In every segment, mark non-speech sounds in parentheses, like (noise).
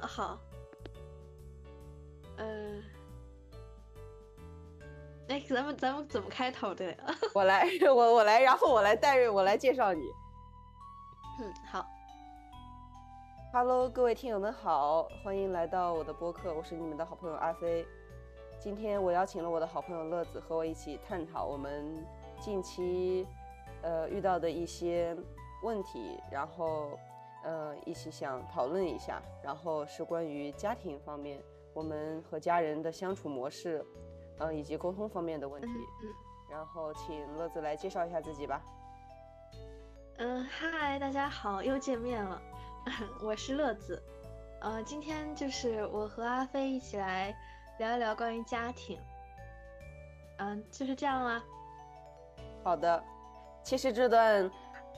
好，嗯，哎，咱们咱们怎么开头的？(laughs) 我来，我我来，然后我来带，我来介绍你。嗯，好。Hello，各位听友们好，欢迎来到我的播客，我是你们的好朋友阿飞。今天我邀请了我的好朋友乐子和我一起探讨我们近期呃遇到的一些问题，然后。呃，一起想讨论一下，然后是关于家庭方面，我们和家人的相处模式，嗯，以及沟通方面的问题。嗯。然后请乐子来介绍一下自己吧。嗯，嗨，大家好，又见面了，(laughs) 我是乐子。呃，今天就是我和阿飞一起来聊一聊关于家庭。嗯，就是这样啦。好的，其实这段。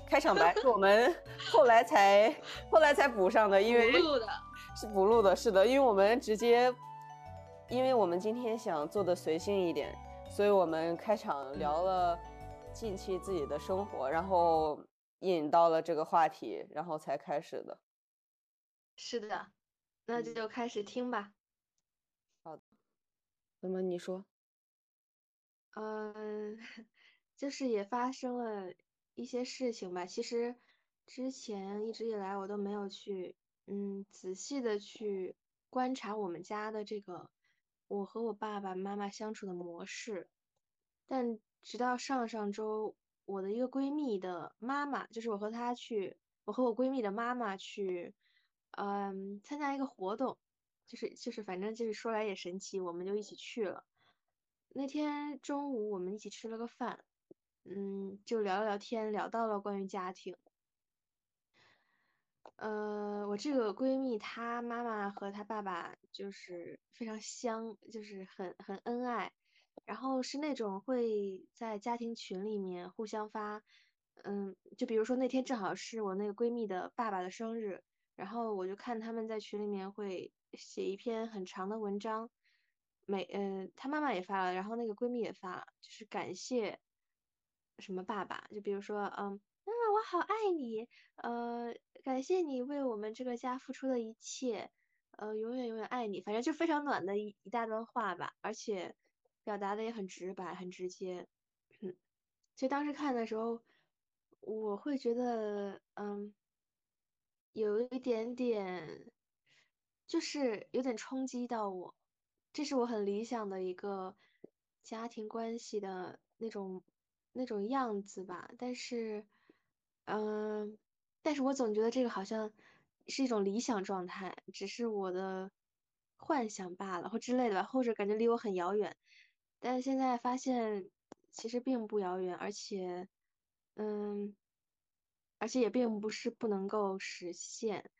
开场白是我们后来才后来才补上的，因为补录的是补录的，是的，因为我们直接，因为我们今天想做的随性一点，所以我们开场聊了近期自己的生活，然后引到了这个话题，然后才开始的。是的，那就开始听吧。好的，那么你说？嗯，(laughs) 就是也发生了。一些事情吧，其实之前一直以来我都没有去，嗯，仔细的去观察我们家的这个我和我爸爸妈妈相处的模式。但直到上上周，我的一个闺蜜的妈妈，就是我和她去，我和我闺蜜的妈妈去，嗯，参加一个活动，就是就是反正就是说来也神奇，我们就一起去了。那天中午我们一起吃了个饭。嗯，就聊了聊天，聊到了关于家庭。呃，我这个闺蜜她妈妈和她爸爸就是非常相，就是很很恩爱，然后是那种会在家庭群里面互相发，嗯，就比如说那天正好是我那个闺蜜的爸爸的生日，然后我就看他们在群里面会写一篇很长的文章，每嗯，她妈妈也发了，然后那个闺蜜也发了，就是感谢。什么爸爸？就比如说，嗯，啊，我好爱你，呃，感谢你为我们这个家付出的一切，呃，永远永远爱你。反正就非常暖的一一大段话吧，而且表达的也很直白，很直接。嗯，其实当时看的时候，我会觉得，嗯，有一点点，就是有点冲击到我。这是我很理想的一个家庭关系的那种。那种样子吧，但是，嗯，但是我总觉得这个好像是一种理想状态，只是我的幻想罢了，或之类的吧，或者感觉离我很遥远。但是现在发现其实并不遥远，而且，嗯，而且也并不是不能够实现。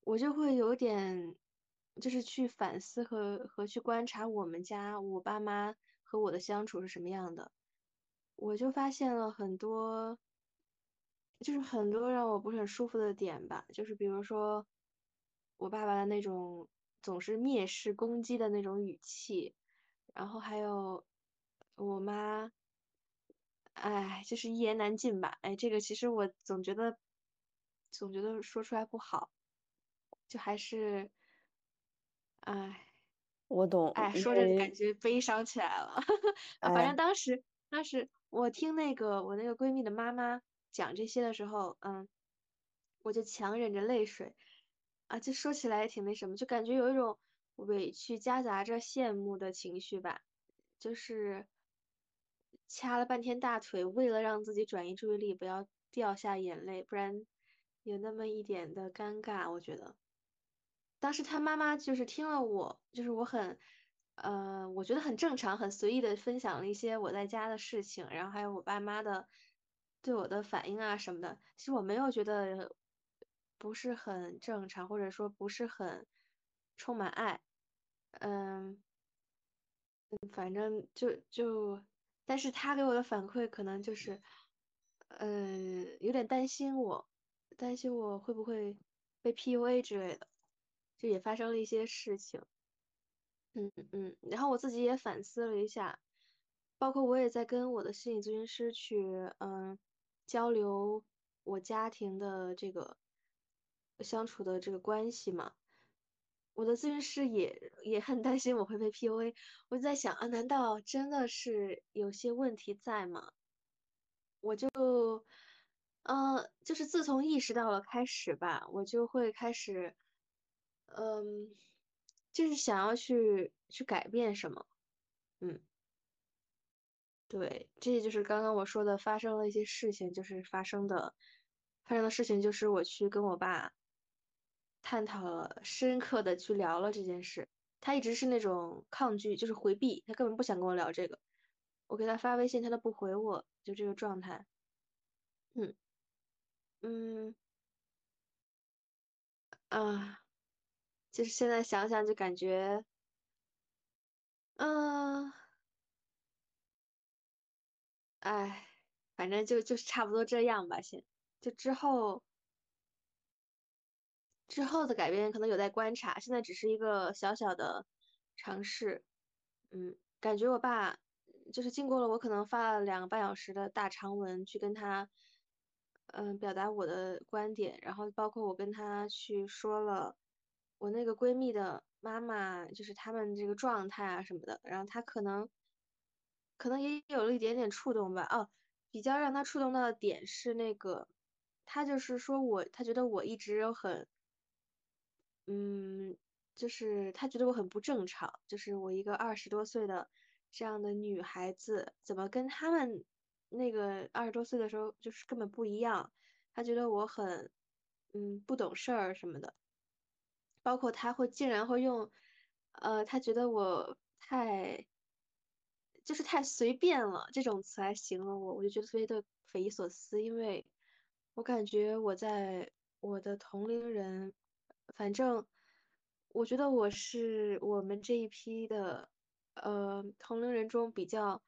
我就会有点，就是去反思和和去观察我们家我爸妈和我的相处是什么样的。我就发现了很多，就是很多让我不是很舒服的点吧，就是比如说我爸爸的那种总是蔑视、攻击的那种语气，然后还有我妈，哎，就是一言难尽吧。哎，这个其实我总觉得，总觉得说出来不好，就还是，哎，我懂，哎，说着感觉悲伤起来了。(laughs) 反正当时，当时。我听那个我那个闺蜜的妈妈讲这些的时候，嗯，我就强忍着泪水，啊，就说起来也挺那什么，就感觉有一种委屈夹杂着羡慕的情绪吧，就是掐了半天大腿，为了让自己转移注意力，不要掉下眼泪，不然有那么一点的尴尬，我觉得。当时她妈妈就是听了我，就是我很。呃，我觉得很正常，很随意的分享了一些我在家的事情，然后还有我爸妈的对我的反应啊什么的。其实我没有觉得不是很正常，或者说不是很充满爱。嗯，反正就就，但是他给我的反馈可能就是，嗯，有点担心我，担心我会不会被 PUA 之类的，就也发生了一些事情。嗯嗯，然后我自己也反思了一下，包括我也在跟我的心理咨询师去嗯交流我家庭的这个相处的这个关系嘛，我的咨询师也也很担心我会被 PUA，我就在想啊，难道真的是有些问题在吗？我就，嗯，就是自从意识到了开始吧，我就会开始，嗯，就是想要去去改变什么，嗯，对，这就是刚刚我说的发生了一些事情，就是发生的发生的事情，就是我去跟我爸探讨了，深刻的去聊了这件事，他一直是那种抗拒，就是回避，他根本不想跟我聊这个，我给他发微信，他都不回我，就这个状态。嗯。嗯。啊，就是现在想想就感觉，嗯，哎，反正就就是差不多这样吧，先就之后之后的改变可能有待观察，现在只是一个小小的尝试。嗯，感觉我爸就是经过了我可能发了两个半小时的大长文去跟他。嗯，表达我的观点，然后包括我跟他去说了我那个闺蜜的妈妈，就是他们这个状态啊什么的，然后她可能可能也有了一点点触动吧。哦，比较让她触动到的点是那个，她就是说我，她觉得我一直很，嗯，就是她觉得我很不正常，就是我一个二十多岁的这样的女孩子，怎么跟他们。那个二十多岁的时候，就是根本不一样。他觉得我很，嗯，不懂事儿什么的。包括他会竟然会用，呃，他觉得我太，就是太随便了这种词来形容我，我就觉得特别的匪夷所思。因为我感觉我在我的同龄人，反正我觉得我是我们这一批的，呃，同龄人中比较。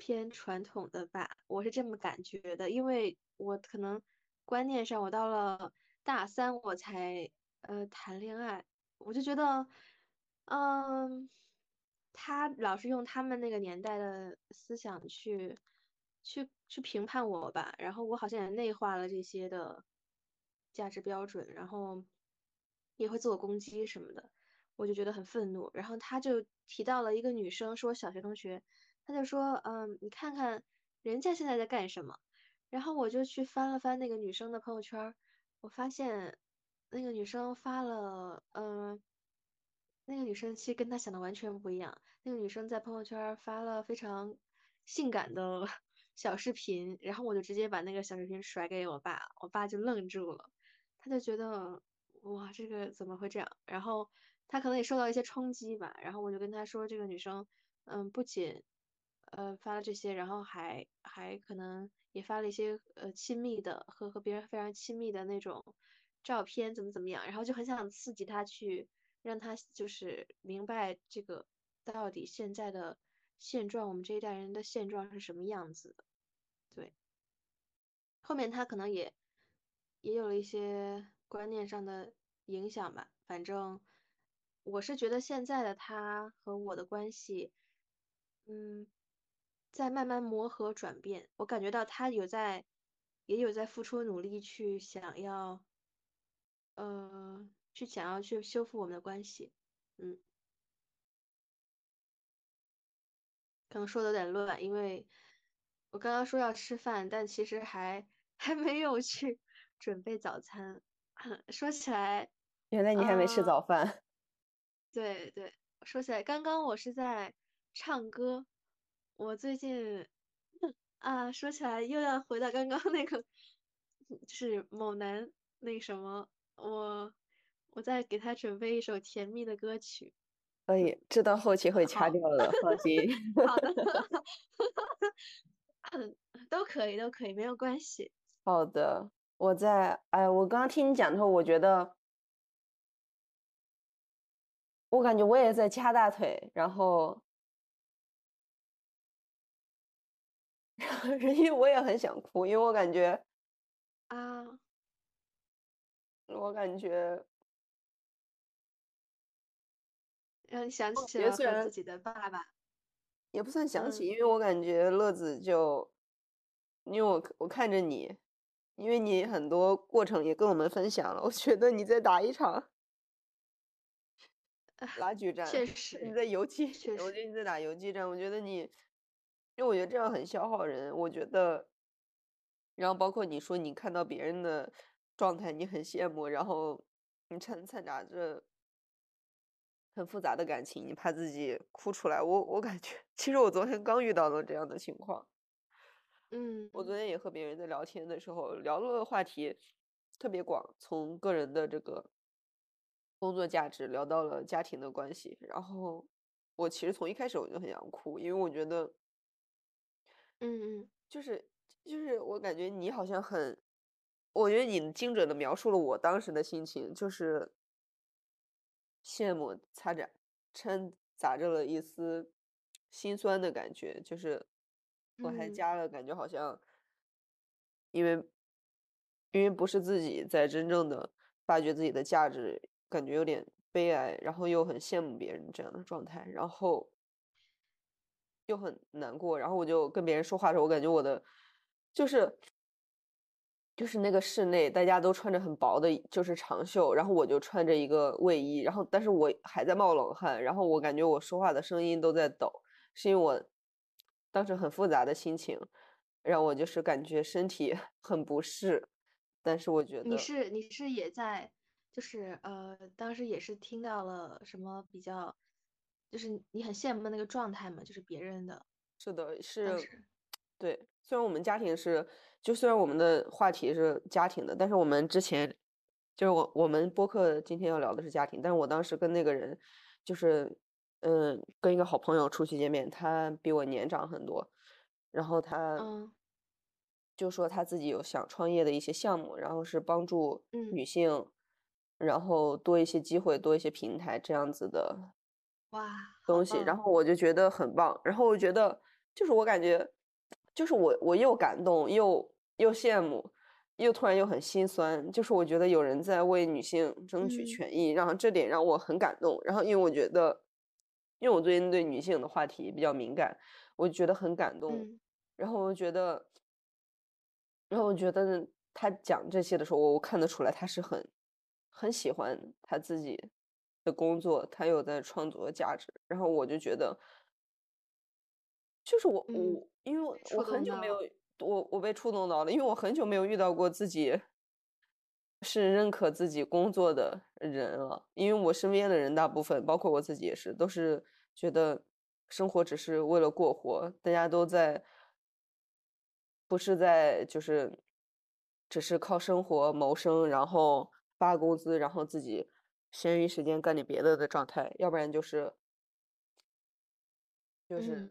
偏传统的吧，我是这么感觉的，因为我可能观念上，我到了大三我才呃谈恋爱，我就觉得，嗯，他老是用他们那个年代的思想去去去评判我吧，然后我好像也内化了这些的价值标准，然后也会自我攻击什么的，我就觉得很愤怒，然后他就提到了一个女生，是我小学同学。他就说，嗯，你看看人家现在在干什么，然后我就去翻了翻那个女生的朋友圈，我发现那个女生发了，嗯，那个女生其实跟她想的完全不一样，那个女生在朋友圈发了非常性感的 (laughs) 小视频，然后我就直接把那个小视频甩给我爸，我爸就愣住了，他就觉得，哇，这个怎么会这样？然后他可能也受到一些冲击吧，然后我就跟他说，这个女生，嗯，不仅呃，发了这些，然后还还可能也发了一些呃亲密的和和别人非常亲密的那种照片，怎么怎么样，然后就很想刺激他去让他就是明白这个到底现在的现状，我们这一代人的现状是什么样子的。对，后面他可能也也有了一些观念上的影响吧，反正我是觉得现在的他和我的关系，嗯。在慢慢磨合转变，我感觉到他有在，也有在付出努力去想要，呃，去想要去修复我们的关系，嗯，可能说的有点乱，因为我刚刚说要吃饭，但其实还还没有去 (laughs) 准备早餐。(clears throat) 说起来，原来你还没吃早饭。(laughs) 对对，说起来，刚刚我是在唱歌。我最近啊，说起来又要回到刚刚那个，(laughs) 就是某男那什么，我我在给他准备一首甜蜜的歌曲。可以，这段后期会掐掉的，放心。(laughs) 好的，(laughs) 都可以，都可以，没有关系。好的，我在，哎，我刚刚听你讲的时候，我觉得，我感觉我也在掐大腿，然后。(laughs) 因为我也很想哭，因为我感觉啊，我感觉让你想起了自己的爸爸，也不算想起，因为我感觉乐子就，因为我我看着你，因为你很多过程也跟我们分享了，我觉得你在打一场。拉锯战，(laughs) 确实你，在游击，确实，我觉得你在。打游击战，我觉得你，因为我觉得这样很消耗人，我觉得，然后包括你说你看到别人的状态，你很羡慕，然后你掺掺杂着很复杂的感情，你怕自己哭出来，我我感觉，(laughs) 其实我昨天刚遇到了这样的情况，嗯我昨天也和别人在聊天的时候聊了话题特别广，从个人的这个工作价值聊到了家庭的关系，然后我其实从一开始我就很想哭，因为我觉得嗯嗯。就是就是我感觉你好像很，我觉得你精准的描述了我当时的心情，就是羡慕擦着掺杂着了一丝心酸的感觉，就是我还嗯，加了感觉好像因为因为不是自己在真正的发掘自己的价值，感觉有点悲哀，然后又很羡慕别人这样的状态，然后又很难过，然后我就跟别人说话的时候，我感觉我的就是就是那个室内大家都穿着很薄的就是长袖，然后我就穿着一个卫衣，然后但是我还在冒冷汗，然后我感觉我说话的声音都在抖，是因为我当时很复杂的心情，让我就是感觉身体 (laughs) 很不适，但是我觉得你是你是也在，就是呃，当时也是听到了什么比较，就是你很羡慕的那个状态嘛，就是别人的，是的，是，对。虽然我们家庭是，就虽然我们的话题是家庭的，但是我们之前就是我我们播客今天要聊的是家庭，但是我当时跟那个人就是嗯，跟一个好朋友出去见面，他比我年长很多，然后他嗯就说他自己有想创业的一些项目，然后是帮助嗯，女性，然后多一些机会，多一些平台这样子的哇，东西，然，后我就觉得很棒，然后我觉得就是我感觉，就是我我又感动又又羡慕，又突然又很心酸，就是我觉得有人在为女性争取嗯。权益，然后这点让我很感动，然后因为我觉得，因为我最近对女性的话题比较敏感，我就觉得很感动，嗯。然后我觉得，然后我觉得他讲这些的时候，我我看得出来他是很很喜欢他自己的工作，他有在创作价值，然后我就觉得，就是我嗯，我因为我我很久没有，我我被触动到了，因为我很久没有遇到过自己是认可自己工作的人了，因为我身边的人大部分，包括我自己也是，都是觉得生活只是为了过活，大家都在。不是在就是只是靠生活谋生，然后发工资，然后自己闲余时间干点别的的状态，要不然就是就是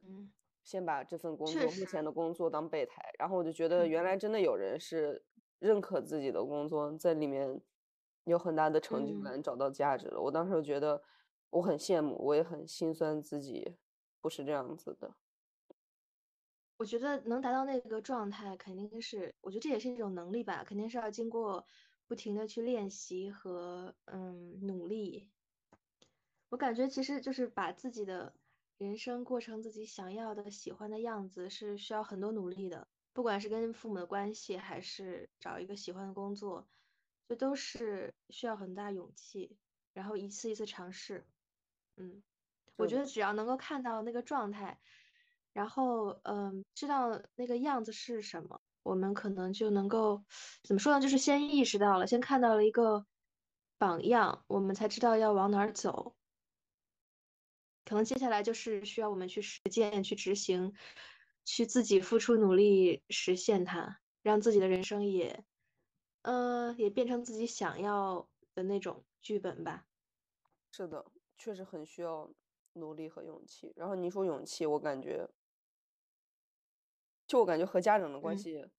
先把这份工作目，前的工作当备胎，然后我就觉得嗯原来真的有人是认可自己的工作，在里面有很大的成就嗯。感，找到价值了。我当时就觉得我很羡慕，我也很心酸自己不是这样子的。我觉得能达到那个状态，肯定是，我觉得这也是一种能力吧，肯定是要经过不停的去练习和嗯努力。我感觉其实就是把自己的人生过成自己想要的、喜欢的样子，是需要很多努力的。不管是跟父母的关系，还是找一个喜欢的工作，这都是需要很大勇气，然后一次一次尝试。嗯。我，觉得只要能够看到那个状态，然后嗯，知道那个样子是什么，我们可能就能够怎么说呢？就是先意识到了，先看到了一个榜样，我们才知道要往哪儿走。可能接下来就是需要我们去实践、去执行、去自己付出努力实现它，让自己的人生也，呃、也变成自己想要的那种剧本吧。是的，确实很需要努力和勇气。然后你说勇气，我感觉。就我感觉和家长的关嗯系，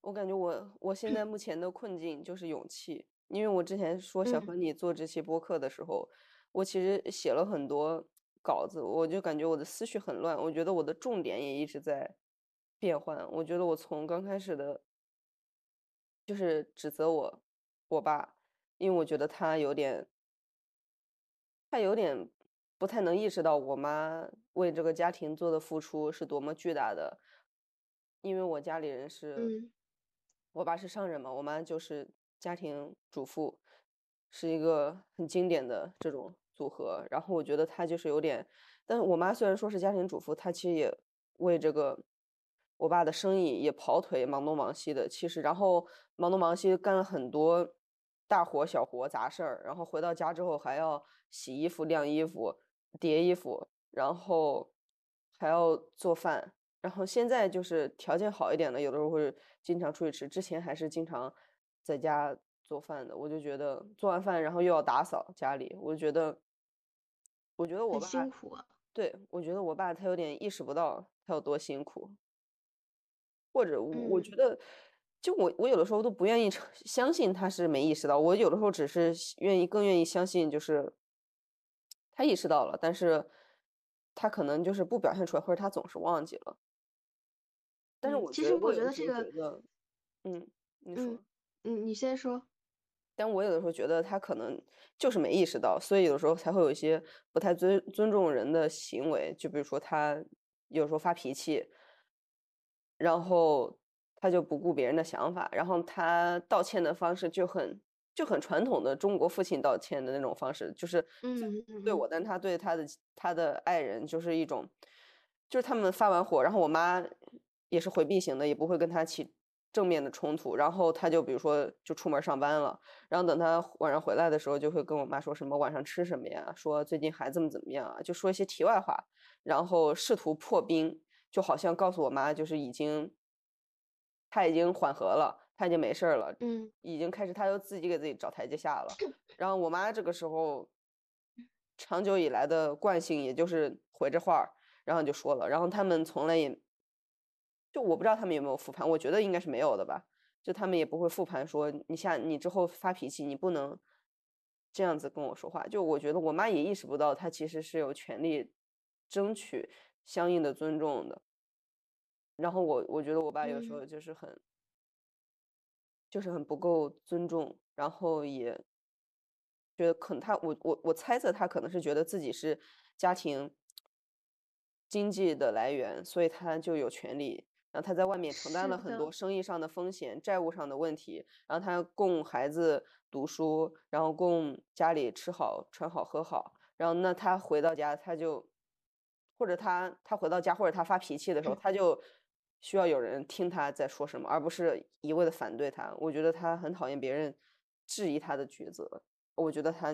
我感觉我我现在目前的困境就是勇气，因为我之前说想和嗯你做这期播客的时候，我其实写了很多稿子，我就感觉我的思绪很乱，我觉得我的重点也一直在变换，我觉得我从刚开始的，就是指责我我爸，因为我觉得他有点他有点不太能意识到我妈为这个家庭做的付出是多么巨大的，因为我家里人是，嗯。我爸是商人嘛，我妈就是家庭主妇，是一个很经典的这种组合。然后我觉得他就是有点，但是我妈虽然说是家庭主妇，她其实也为这个我爸的生意也跑腿，忙东忙西的。其实，然后忙东忙西干了很多大活小活杂事儿，然后回到家之后还要洗衣服、晾衣服、叠衣服，然后还要做饭。然后现在就是条件好一点的，有的时候会经常出去吃。之前还是经常在家做饭的。我就觉得做完饭，然后又要打扫家里，我就觉得，我觉得我爸辛苦啊。对，我觉得我爸他有点意识不到他有多辛苦，或者我觉得，就我我有的时候都不愿意相信他是没意识到。我有的时候只是愿意更愿意相信，就是他意识到了，但是他可能就是不表现出来，或者他总是忘记了。但是我其实我觉得这个，嗯，你说，嗯，你先说。但我有的时候觉得他可能就是没意识到，所以有的时候才会有一些不太尊尊重人的行为。就比如说他有时候发脾气，然后他就不顾别人的想法，然后他道歉的方式就很就很传统的中国父亲道歉的那种方式，就是对我，但他对他的他的爱人就是一种，就是他们发完火，然后我妈。也是回避型的，也不会跟他起正面的冲突。然后他就比如说就出门上班了，然后等他晚上回来的时候，就会跟我妈说什么晚上吃什么呀？说最近孩子们怎么样啊？就说一些题外话，然后试图破冰，就好像告诉我妈就是已经他已经缓和了，他已经没事了，嗯，已经开始他又自己给自己找台阶下了。(clears throat) 然后我妈这个时候长久以来的惯性也就是回着话，然后就说了，然后他们从来也。就我不知道他们有没有复盘，我觉得应该是没有的吧。就他们也不会复盘说你下你之后发脾气，你不能这样子跟我说话。就我觉得我妈也意识不到，她其实是有权利争取相应的尊重的。然后我我觉得我爸有时候就是很，就是很不够尊重，然后也觉得可能他我我我猜测他可能是觉得自己是家庭经济的来源，所以他就有权利。然后他在外面承担了很多生意上的风险、债务上的问题，然后他供孩子读书，然后供家里吃好穿好喝好，然后那他回到家他就，或者他他回到家或者他发脾气的时候，他就需要有人听他在说什么，而不是一味的反对他。我觉得他很讨厌别人质疑他的抉择，我觉得他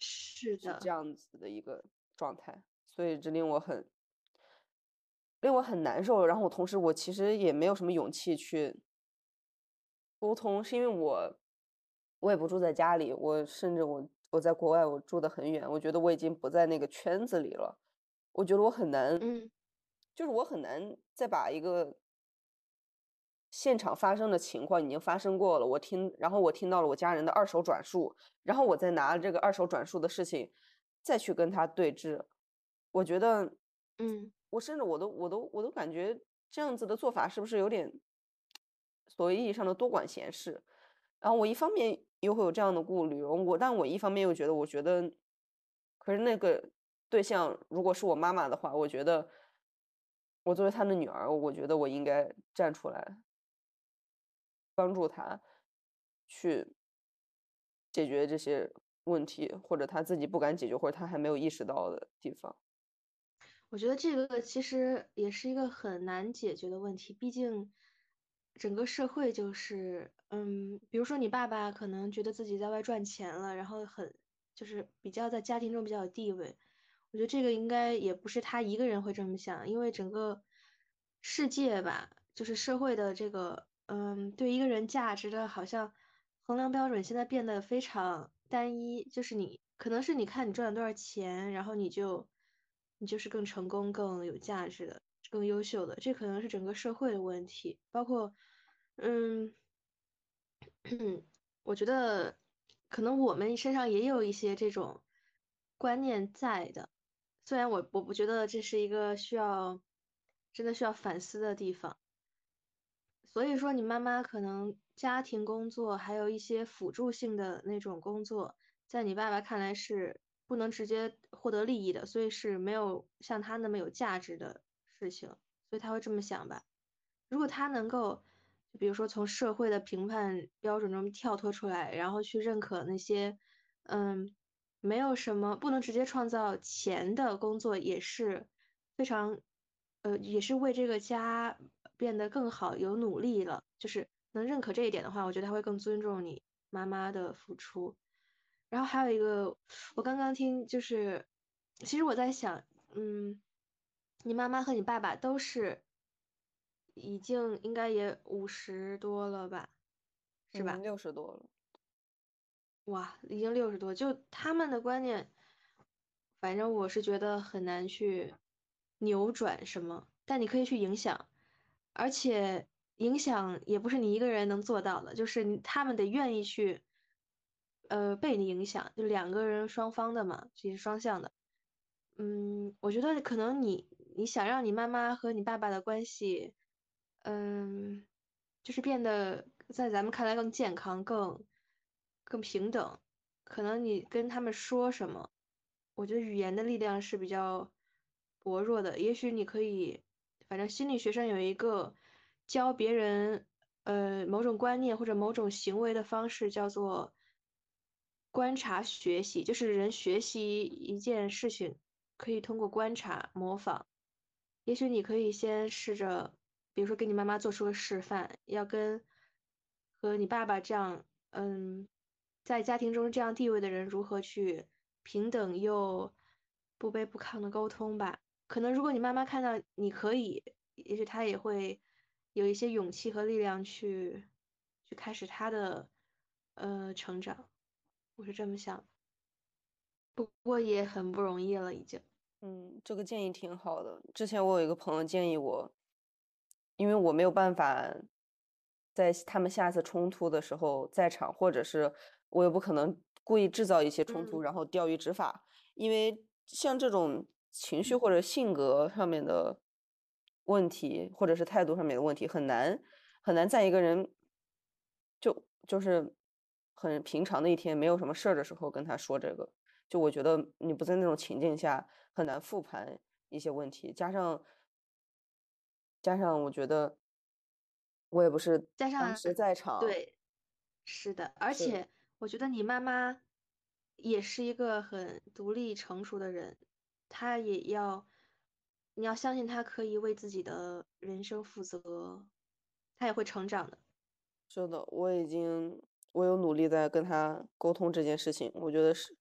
是的这样子的一个状态，所以这令我很。令我很难受，然后我同时我其实也没有什么勇气去沟通，是因为我我也不住在家里，我甚至我我在国外，我住的很远，我觉得我已经不在那个圈子里了，我觉得我很难，嗯，就是我很难再把一个现场发生的情况已经发生过了，我听，然后我听到了我家人的二手转述，然后我再拿这个二手转述的事情再去跟他对峙，我觉得，嗯。我甚至我都我都我都感觉这样子的做法是不是有点所谓意义上的多管闲事？然后我一方面又会有这样的顾虑，我但我一方面又觉得，我觉得，可是那个对象如果是我妈妈的话，我觉得我作为她的女儿，我觉得我应该站出来帮助她去解决这些问题，或者她自己不敢解决，或者她还没有意识到的地方。我觉得这个其实也是一个很难解决的问题，毕竟整个社会就是，嗯，比如说你爸爸可能觉得自己在外赚钱了，然后很就是比较在家庭中比较有地位，我觉得这个应该也不是他一个人会这么想，因为整个世界吧，就是社会的这个，嗯，对一个人价值的好像衡量标准现在变得非常单一，就是你可能是你看你赚了多少钱，然后你就。你就是更成功、更有价值的、更优秀的，这可能是整个社会的问题。包括，嗯，(clears throat) 我觉得可能我们身上也有一些这种观念在的，虽然我我不觉得这是一个需要真的需要反思的地方。所以说，你妈妈可能家庭工作还有一些辅助性的那种工作，在你爸爸看来是。不能直接获得利益的，所以是没有像他那么有价值的事情，所以他会这么想吧。如果他能够，就比如说从社会的评判标准中跳脱出来，然后去认可那些，嗯，没有什么不能直接创造钱的工作，也是非常，呃，也是为这个家变得更好有努力了。就是能认可这一点的话，我觉得他会更尊重你妈妈的付出。然后还有一个，我刚刚听就是，其实我在想，嗯，你妈妈和你爸爸都是已经应该也五十多了吧，是吧？六十多了。哇，已经六十多，就他们的观念，反正我是觉得很难去扭转什么，但你可以去影响，而且影响也不是你一个人能做到的，就是他们得愿意去，呃，被你影响，就两个人双方的嘛，这是双向的。嗯，我觉得可能你你想让你妈妈和你爸爸的关系，嗯，就是变得在咱们看来更健康、更。更平等，可能你跟他们说什么，我觉得语言的力量是比较薄弱的。也许你可以，反正心理学上有一个教别人呃某种观念或者某种行为的方式，叫做观察学习，就是人学习一件事情可以通过观察模仿。也许你可以先试着，比如说给你妈妈做出个示范，要跟和你爸爸这样，嗯。在家庭中这样地位的人如何去平等又不卑不亢的沟通吧？可能如果你妈妈看到你可以，也许她也会有一些勇气和力量去去开始她的呃成长。我是这么想，不过也很不容易了，已经。嗯，这个建议挺好的。之前我有一个朋友建议我，因为我没有办法在他们下次冲突的时候在场，或者是。我也不可能故意制造一些冲突，然后钓鱼执法，因为像这种情绪或者性格上面的问题，或者是态度上面的问题，很难很难在一个人就就是很平常的一天，没有什么事儿的时候跟他说这个。就我觉得你不在那种情境下，很难复盘一些问题，加上加上我觉得我也不是当时在场，对，是的，而且。我觉得你妈妈也是一个很独立成熟的人，她也要，你要相信她可以为自己的人生负责，她也会成长的。是的，我已经，我有努力在跟他沟通这件事情。我觉得是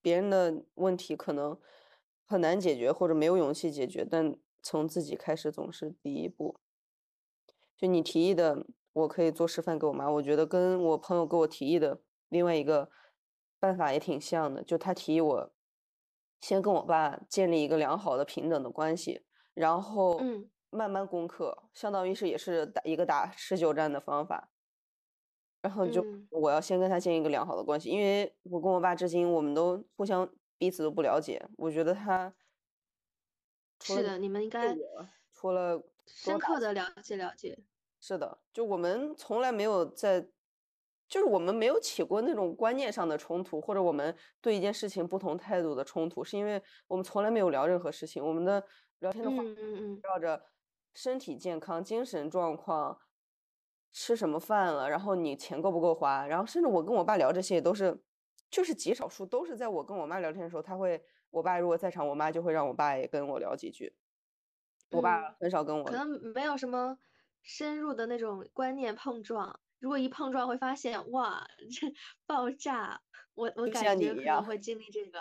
别人的问题可能很难解决，或者没有勇气解决，但从自己开始总是第一步。就你提议的，我可以做示范给我妈。我觉得跟我朋友给我提议的。另外一个办法也挺像的，就他提议我先跟我爸建立一个良好的平等的关系，然后慢慢攻克，相当于是也是打一个打持久战的方法。然后就我要先跟他建一个良好的关系，因为我跟我爸至今我们都互相彼此都不了解。我觉得他是的，你们应该除了深刻的了解了解。是的，就我们从来没有在。就是我们没有起过那种观念上的冲突，或者我们对一件事情不同态度的冲突，是因为我们从来没有聊任何事情。我们的聊天的话围绕着身体健康、精神状况、吃什么饭了，然后你钱够不够花，然后甚至我跟我爸聊这些也都是，就是极少数都是在我跟我妈聊天的时候，他会，我爸如果在场，我妈就会让我爸也跟我聊几句。我爸很少跟我，可能没有什么深入的那种观念碰撞。如果一碰撞会发现哇，这 (laughs) 爆炸！我我感觉可能会经历这个。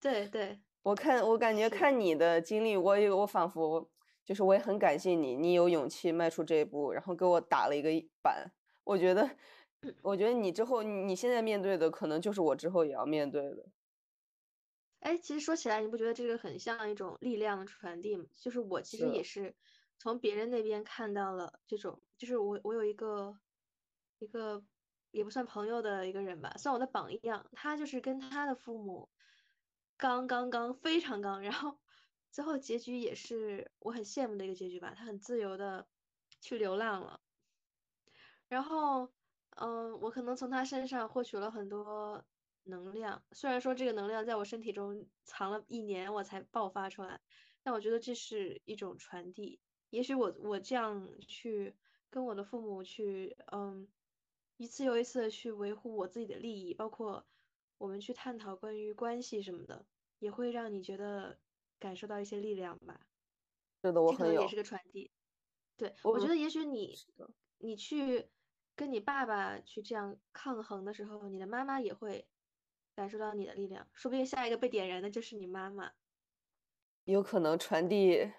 对对，我看我感觉看你的经历，我有我仿佛就是我也很感谢你，你有勇气迈出这一步，然后给我打了一个板。我觉得，(clears throat) 我觉得你之后你现在面对的可能就是我之后也要面对的。哎，其实说起来，你不觉得这个很像一种力量的传递吗？就是我其实也是从别人那边看到了这种，就是我我有一个。一个也不算朋友的一个人吧，算我的榜样。他就是跟他的父母刚刚刚非常刚，然后最后结局也是我很羡慕的一个结局吧。他很自由的去流浪了，然后嗯，我可能从他身上获取了很多能量。虽然说这个能量在我身体中藏了一年我才爆发出来，但我觉得这是一种传递。也许我我这样去跟我的父母去嗯。一次又一次的去维护我自己的利益，包括我们去探讨关于关系什么的，也会让你觉得感受到一些力量吧。是的，我很有。这可能也是个传递。对，我觉得也许你你去跟你爸爸去这样抗衡的时候，你的妈妈也会感受到你的力量，说不定下一个被点燃的就是你妈妈。有可能传递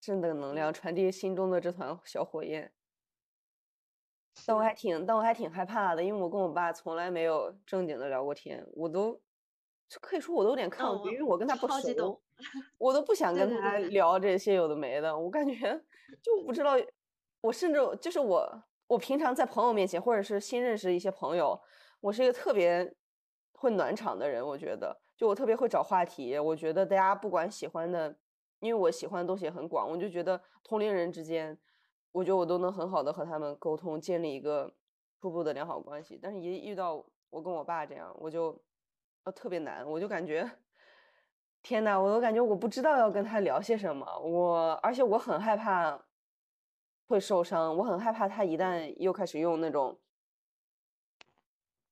正的能量，传递心中的这团小火焰。但我还挺，但我还挺害怕的，因为我跟我爸从来没有正经的聊过天，我都可以说我都有点抗拒，因为我跟他不熟，(laughs) 我都不想跟他聊这些有的没的，我感觉 (laughs) 就不知道，我甚至就是我，我平常在朋友面前或者是新认识一些朋友，我是一个特别会暖场的人，我觉得，就我特别会找话题，我觉得大家不管喜欢的，因为我喜欢的东西也很广，我就觉得同龄人之间。我觉得我都能很好的和他们沟通，建立一个初步的良好关系。但是，一遇到我跟我爸这样，我就呃特别难。我就感觉，天呐，我都感觉我不知道要跟他聊些什么。我而且我很害怕会受伤，我很害怕他一旦又开始用那种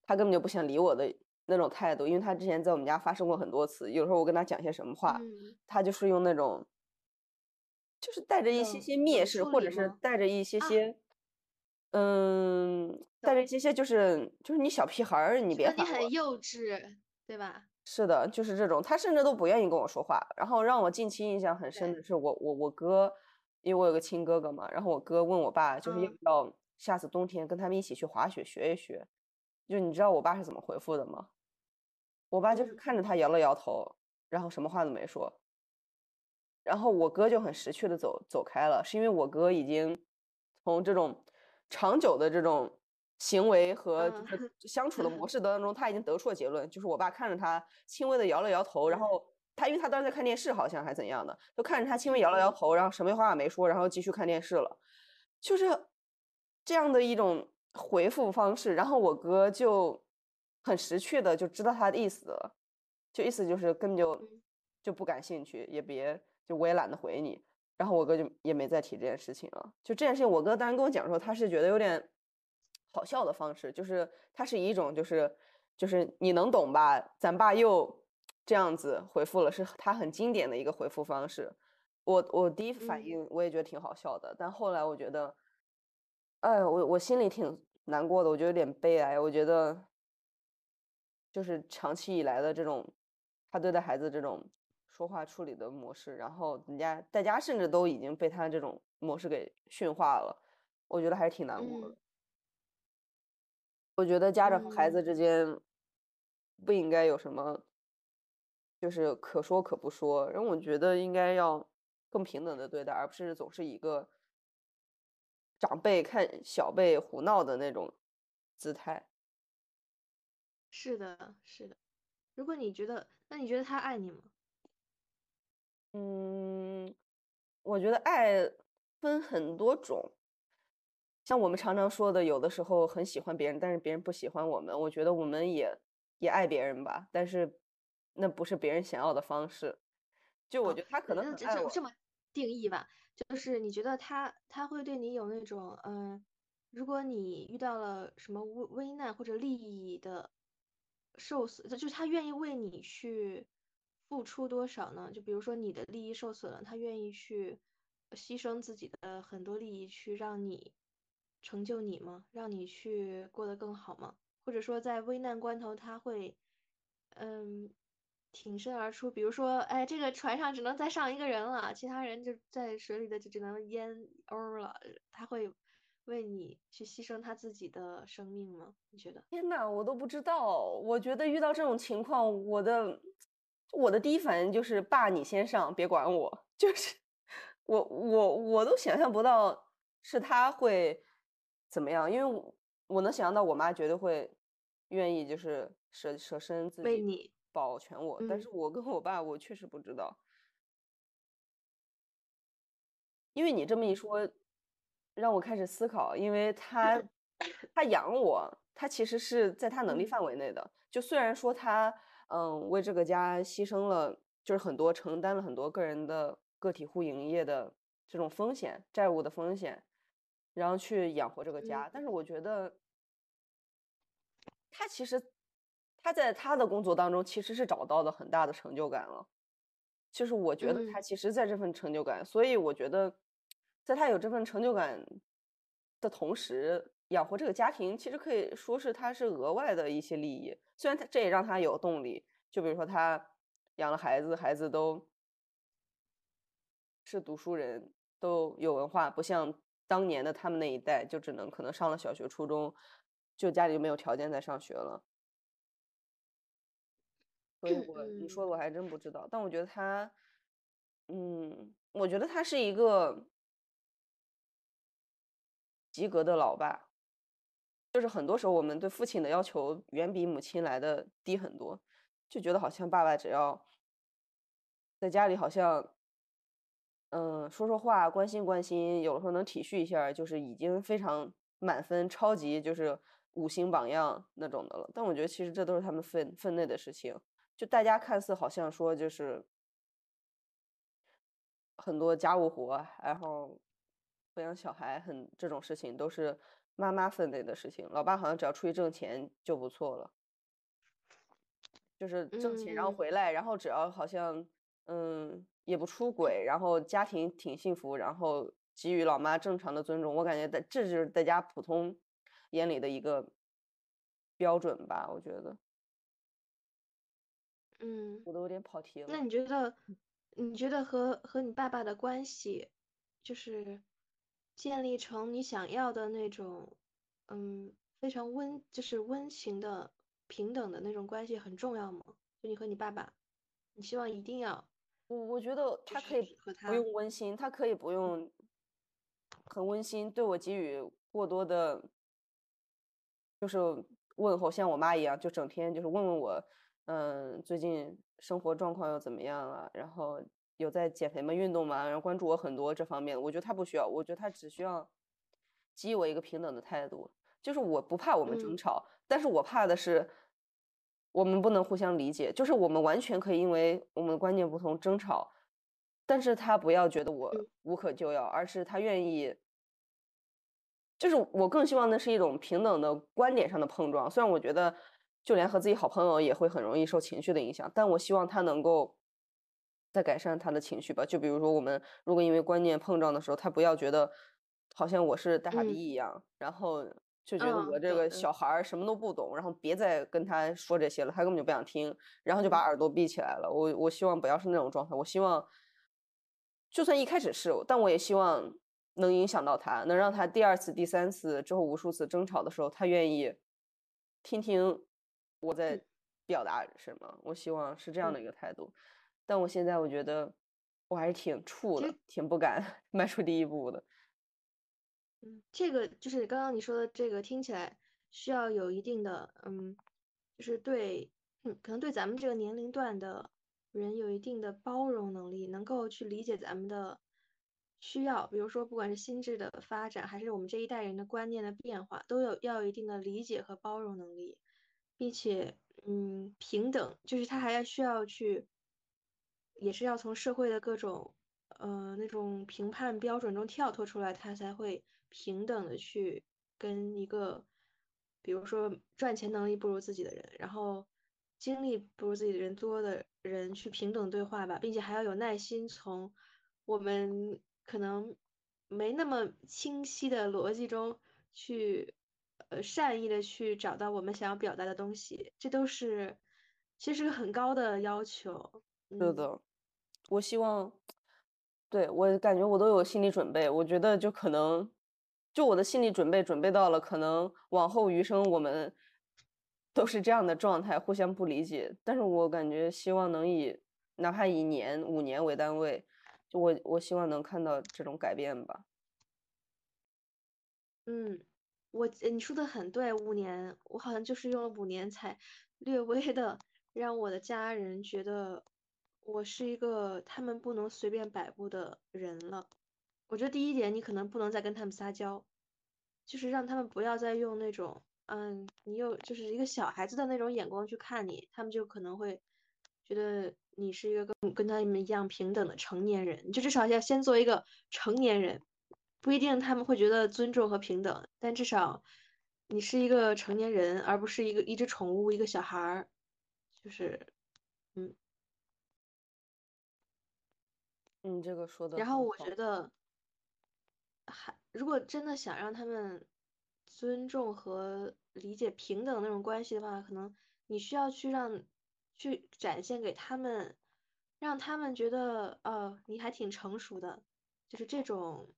他根本就不想理我的那种态度，因为他之前在我们家发生过很多次。有时候我跟他讲些什么话，他就是用那种。就是带着一些些蔑视，或者是带着一些些，嗯，带着一些些，就是就是你小屁孩儿，你别你很幼稚，对吧？是的，就是这种，他甚至都不愿意跟我说话。然后让我近期印象很深的是，我我我哥，因为我有个亲哥哥嘛，然后我哥问我爸，就是要不要下次冬天跟他们一起去滑雪学一学。就你知道我爸是怎么回复的吗？我爸就是看着他摇了摇头，然后什么话都没说。然后我哥就很识趣的走走开了，是因为我哥已经从这种长久的这种行为和 (laughs) 相处的模式当中，他已经得出了结论，就是我爸看着他轻微的摇了摇头，然后他因为他当时在看电视，好像还怎样的，就看着他轻微摇了摇头，然后什么话也没说，然后继续看电视了，就是这样的一种回复方式。然后我哥就很识趣的就知道他的意思了，就意思就是根本就就不感兴趣，也别。就我也懒得回你，然后我哥就也没再提这件事情了。就这件事情，我哥当时跟我讲说，他是觉得有点好笑的方式，就是他是一种就是就是你能懂吧？咱爸又这样子回复了，是他很经典的一个回复方式。我我第一反应我也觉得挺好笑的，但后来我觉得，哎，我我心里挺难过的，我觉得有点悲哀。我觉得就是长期以来的这种他对待孩子这种。说话处理的模式，然后人家大家甚至都已经被他这种模式给驯化了，我觉得还是挺难过的。我觉得家长和孩子之间不应该有什么，就是可说可不说，然后我觉得应该要更平等的对待，而不是总是一个长辈看小辈胡闹的那种姿态。是的，是的。如果你觉得，那你觉得他爱你吗？嗯，我觉得爱分很多种，像我们常常说的，有的时候很喜欢别人，但是别人不喜欢我们。我觉得我们也也爱别人吧，但是那不是别人想要的方式。就我觉得他可能很爱我。这么定义吧，就是你觉得他他会对你有那种嗯，如果你遇到了什么危危难或者利益的受损，就是他愿意为你去。付出多少呢？就比如说你的利益受损了，他愿意去牺牲自己的很多利益去让你成就你吗？让你去过得更好吗？或者说在危难关头他会嗯挺身而出？比如说，哎，这个船上只能再上一个人了，其他人就在水里的就只能淹欧了，他会为你去牺牲他自己的生命吗？你觉得？天呐，我都不知道。我觉得遇到这种情况，我的。我的第一反应就是爸，你先上，别管我。(laughs) 就是我我我都想象不到是他会怎么样，因为我我能想象到我妈绝对会愿意就是舍舍身自己保全我，但是我跟我爸我确实不知道，因为你这么一说，让我开始思考，因为他他养我，他其实是在他能力范围内的，就虽然说他。嗯，为这个家牺牲了，就是很多承担了很多个人的个体户营业的这种风险、债务的风险，然后去养活这个家。但是我觉得，他其实他他在他的工作当中其实是找到了很大的成就感了。就是我觉得他嗯其实在这份成就感，所以我觉得，在他有这份成就感的同时，养活这个家庭，其实可以说是他是额外的一些利益。虽然他这也让他有动力，就比如说他养了孩子，孩子都是读书人，都有文化，不像当年的他们那一代，就只能可能上了小学、初中，就家里就没有条件再上学了。所以我你说的嗯我还真不知道，但我觉得他，嗯，我觉得他是一个及格的老爸。就是很多时候我们对父亲的要求远比母亲来的低很多，就觉得好像爸爸只要在家里好像，嗯，说说话，关心关心，有的时候能体恤一下，就是已经非常满分，超级就是五星榜样那种的了。但我觉得其实这都是他们分分内的事情。就大家看似好像说就是很多家务活，然后抚养小孩很这种事情都是妈妈分内的事情，老爸好像只要出去挣钱就不错了，就是挣钱然后嗯回来，然后只要好像嗯也不出轨，然后家庭挺幸福，然后给予老妈正常的尊重，我感觉在这就是大家普通眼里的一个标准吧，我觉得嗯，我都有点跑题了那。你觉得，你觉得和和你爸爸的关系，就是建立成你想要的那种，嗯，非常温，就是温情的、平等的那种关系很重要吗？就你和你爸爸，你希望一定要我我觉得就他可以不用温馨，他可以不用很温馨，对我给予过多的，就是问候，像我妈一样，就整天就是问问我，嗯，最近生活状况又怎么样啊，然后有在减肥吗？运动吗？然后关注我很多这方面，我觉得他不需要，我觉得他只需要给予我一个平等的态度，就是我不怕我们争嗯吵，但是我怕的是我们不能互相理解，就是我们完全可以因为我们的观念不同争吵，但是他不要觉得我嗯无可救药，而是他愿意，就是我更希望的是一种平等的观点上的碰撞。虽然我觉得就连和自己好朋友也会很容易受情绪的影响，但我希望他能够再改善他的情绪吧。就比如说我们如果因为观念碰撞的时候，他不要觉得好像我是大傻逼嗯一样，然后就觉得嗯，我这，个小孩儿什么都不懂，然后别再跟他说这些了，他根本就不想听，然后就把嗯耳朵闭起来了。我我希望不要是那种状态，我希望就算一开始是，但我也希望能影响到他，能让他第二次、第三次之后无数次争吵的时候，他愿意听听我在嗯表达什么。我希望是这样嗯，的一个态度，但我现在我觉得我还是挺怵的，挺不敢 (laughs) 迈出第一步的。嗯，这个就是刚刚你说的这个，听起来需要有一定的，嗯，就是对，嗯，可能对咱们这个年龄段的人有一定的包容能力，能够去理解咱们的需要，比如说不管是心智的发展，还是我们这一代人的观念的变化，都有要有一定的理解和包容能力，并且，嗯，平等，就是他还要需要去，也是要从社会的各种。呃那种评判标准中跳脱出来，他才会平等的去跟一个，比如说赚钱能力不如自己的人，然后精力不如自己的人多的人去平等对话吧，并且还要有耐心从我们可能没那么清晰的逻辑中去，呃，善意的去找到我们想要表达的东西，这都是其实是个很高的要求，嗯是的，我希望，对，我感觉我都有心理准备。我觉得就可能，就我的心理准备准备到了，可能往后余生我们都是这样的状态，互相不理解。但是我感觉希望能以哪怕以年、五年为单位，就我我希望能看到这种改变吧。嗯，我你说的很对，五年，我好像就是用了五年才 (laughs) 略微的让我的家人觉得我是一个他们不能随便摆布的人了。我觉得第一点，你可能不能再跟他们撒娇，就是让他们不要再用那种，嗯，你又就是一个小孩子的那种眼光去看你，他们就可能会觉得你是一个跟跟他们一样平等的成年人，你就至少要先做一个成年人。不一定他们会觉得尊重和平等，但至少你是一个成年人，而不是一个一只宠物，一个小孩儿。就是，嗯，你，这个说的然后我。觉得，还如果真的想让他们尊重和理解平等那种关系的话，可能你需要去让去展现给他们，让他们觉得，哦，你还挺成熟的，就是这种，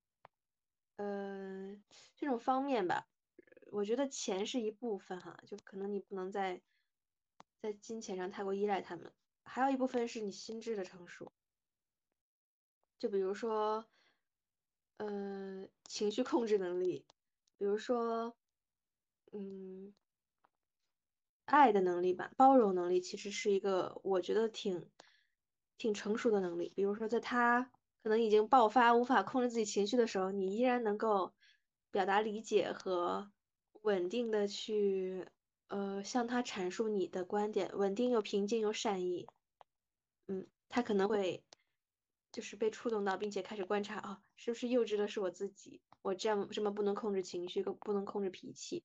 呃，这种方面吧。我觉得钱是一部分哈，就可能你不能在在金钱上太过依赖他们，还有一部分是你心智的成熟。就比如说，呃，情绪控制能力，比如说，嗯，爱的能力吧，包容能力，其实是一个我觉得挺挺成熟的能力。比如说，在他可能已经爆发、无法控制自己情绪的时候，你依然能够表达理解和稳定的去，呃，向他阐述你的观点，稳定又平静又善意。嗯，他可能会就是被触动到，并且开始观察啊，是不是幼稚的是我自己？我这样这么不能控制情绪，更不能控制脾气。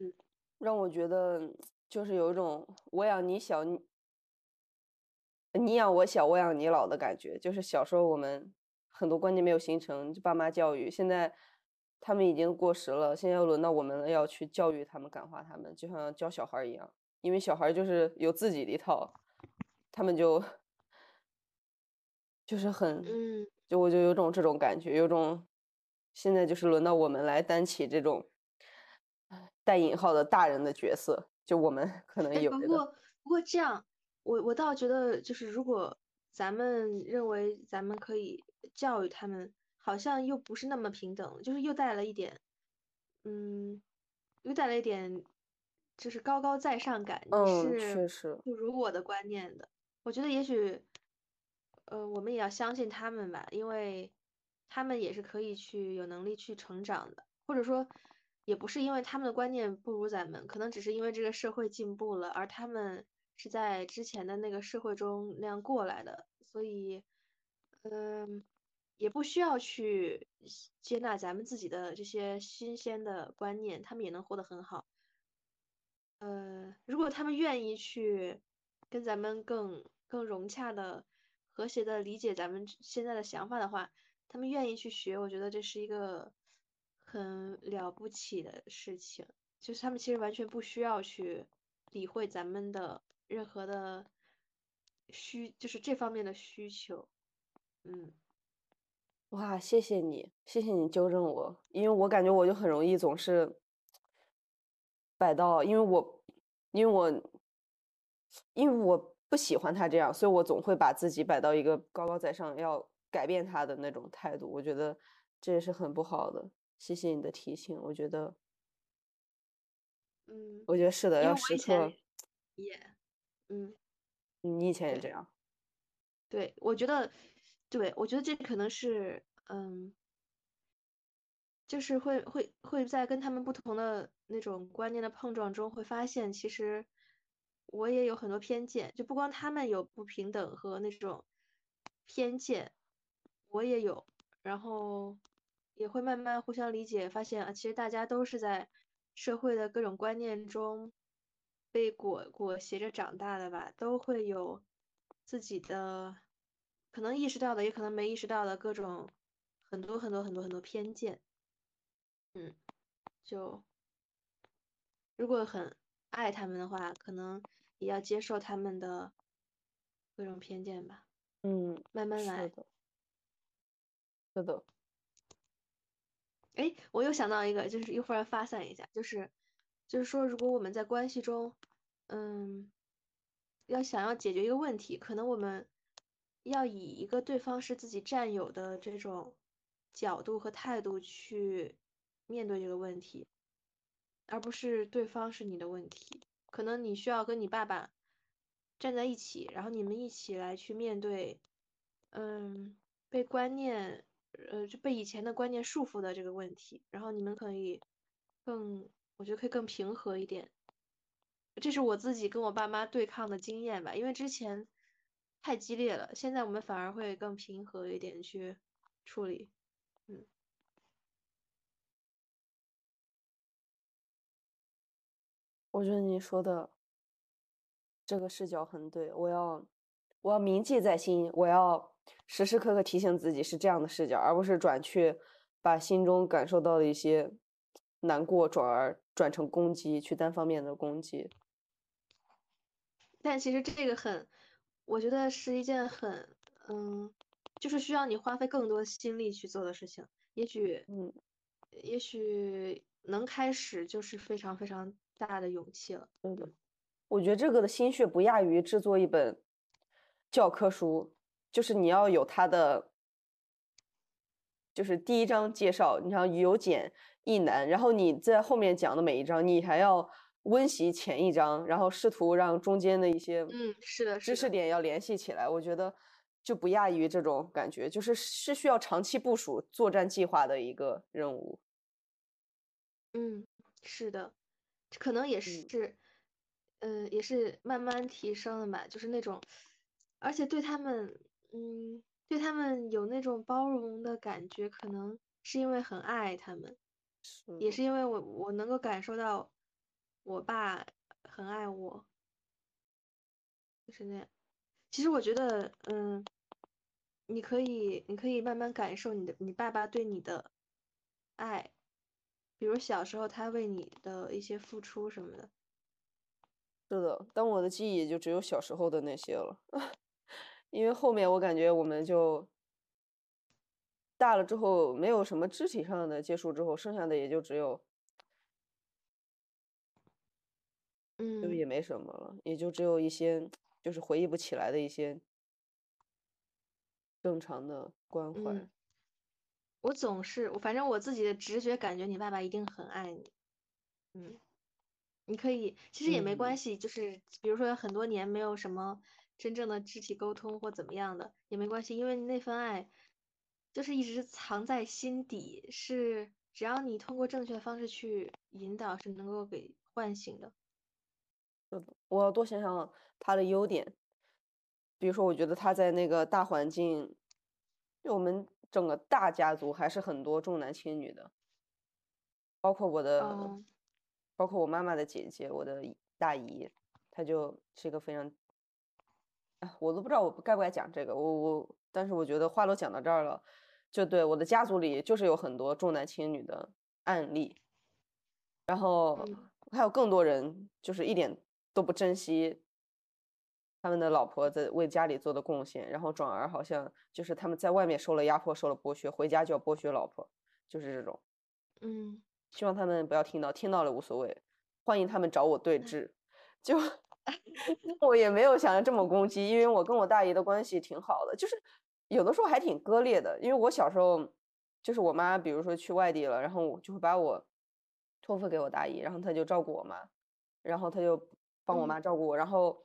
嗯，让我觉得就是有一种我养你小，你养我小，我养你老的感觉。就是小时候我们很多观念没有形成，就爸妈教育，现在他们已经过时了，现在又轮到我们了，要去教育他们、感化他们，就像教小孩一样。因为小孩就是有自己的一套，他们就就是很，嗯，就我就有种这种感觉，有种现在就是轮到我们来担起这种带引号的大人的角色，就我们 (laughs) 可能哎，有这个，不过不过这样，我我倒觉得就是如果咱们认为咱们可以教育他们，好像又不是那么平等，就是又带了一点，嗯，又带了一点，就是高高在上感，你嗯，是确实，不如我的观念的。我觉得也许，呃，我们也要相信他们吧，因为他们也是可以去有能力去成长的，或者说，也不是因为他们的观念不如咱们，可能只是因为这个社会进步了，而他们是在之前的那个社会中那样过来的，所以，嗯，也不需要去接纳咱们自己的这些新鲜的观念，他们也能活得很好。呃，如果他们愿意去跟咱们更更融洽的、和谐的理解咱们现在的想法的话，他们愿意去学，我觉得这是一个很了不起的事情。就是他们其实完全不需要去理会咱们的任何的需，就是这方面的需求。嗯哇，谢谢你，谢谢你纠正我，因为我感觉我就很容易总是摆到，因为我，因为我，因为我不喜欢他这样，所以我总会把自己摆到一个高高在上，要改变他的那种态度。我觉得这也是很不好的。谢谢你的提醒，我觉得，嗯，我觉得是的，要时刻，也，嗯。你以前也这样，对，我觉得，对，我觉得这可能是，嗯，就是会会会在跟他们不同的那种观念的碰撞中，会发现其实我也有很多偏见，就不光他们有不平等和那种偏见，我也有，然后也会慢慢互相理解，发现啊，其实大家都是在社会的各种观念中被裹裹挟着长大的吧，都会有自己的可能意识到的，也可能没意识到的各种很多很多很多很多偏见。嗯，就如果很爱他们的话，可能也要接受他们的各种偏见吧，嗯，慢慢来。是的，是的，哎，我又想到一个，就是又忽然发散一下，就是就是说，如果我们在关系中，嗯，要想要解决一个问题，可能我们要以一个对方是自己占有的这种角度和态度去面对这个问题，而不是对方是你的问题。可能你需要跟你爸爸站在一起，然后你们一起来去面对，嗯，被观念，呃，就被以前的观念束缚的这个问题，然后你们可以更，我觉得可以更平和一点。这是我自己跟我爸妈对抗的经验吧，因为之前太激烈了，现在我们反而会更平和一点去处理。嗯，我觉得你说的这个视角很对，我要我要铭记在心，我要时时刻刻提醒自己是这样的视角，而不是转去把心中感受到的一些难过转而转成攻击，去单方面的攻击。但其实这个很，我觉得是一件很，嗯，就是需要你花费更多心力去做的事情。也许，嗯，也许能开始就是非常非常大的勇气了。对的，我觉得这个的心血不亚于制作一本教科书，就是你要有它的，就是第一章介绍，你像由简易难，然后你在后面讲的每一章，你还要。温习前一章，然后试图让中间的一些嗯是的知识点要联系起来，我觉得就不亚于这种感觉，就是是需要长期部署作战计划的一个任务。嗯，是的，可能也是，嗯，也是慢慢提升的吧，就是那种，而且对他们，嗯，对他们有那种包容的感觉，可能是因为很爱他们，也是因为我我能够感受到。我爸很爱我，就是那样。其实我觉得，嗯，你可以，你可以慢慢感受你的，你爸爸对你的爱，比如小时候他为你的一些付出什么的。是的，但我的记忆就只有小时候的那些了，(laughs) 因为后面我感觉我们就大了之后，没有什么肢体上的接触之后，剩下的也就只有。就也没什么了，也就只有一些就是回忆不起来的一些正常的关怀。我总是我，反正我自己的直觉感觉你爸爸一定很爱你。嗯，你可以，其实也没关系，就是比如说很多年没有什么真正的肢体沟通或怎么样的也没关系，因为那份爱就是一直藏在心底，是只要你通过正确的方式去引导，是能够给唤醒的。我要多想想他的优点，比如说，我觉得他在那个大环境，就我们整个大家族还是很多重男轻女的，包括我的，包括我妈妈的姐姐，我的大姨，她就是一个非常，我都不知道我该不该讲这个，我我，但是我觉得话都讲到这儿了，就对我的家族里就是有很多重男轻女的案例，然后还有更多人就是一点。都不珍惜他们的老婆在为家里做的贡献，然后转而好像就是他们在外面受了压迫、受了剥削，回家就要剥削老婆，就是这种。嗯，希望他们不要听到，听到了无所谓，欢迎他们找我对峙。就 (laughs) 我也没有想要这么攻击，因为我跟我大姨的关系挺好的，就是有的时候还挺割裂的。因为我小时候就是我妈，比如说去外地了，然后我就会把我托付给我大姨，然后她就照顾我妈，然后她就。帮我妈照顾我，然后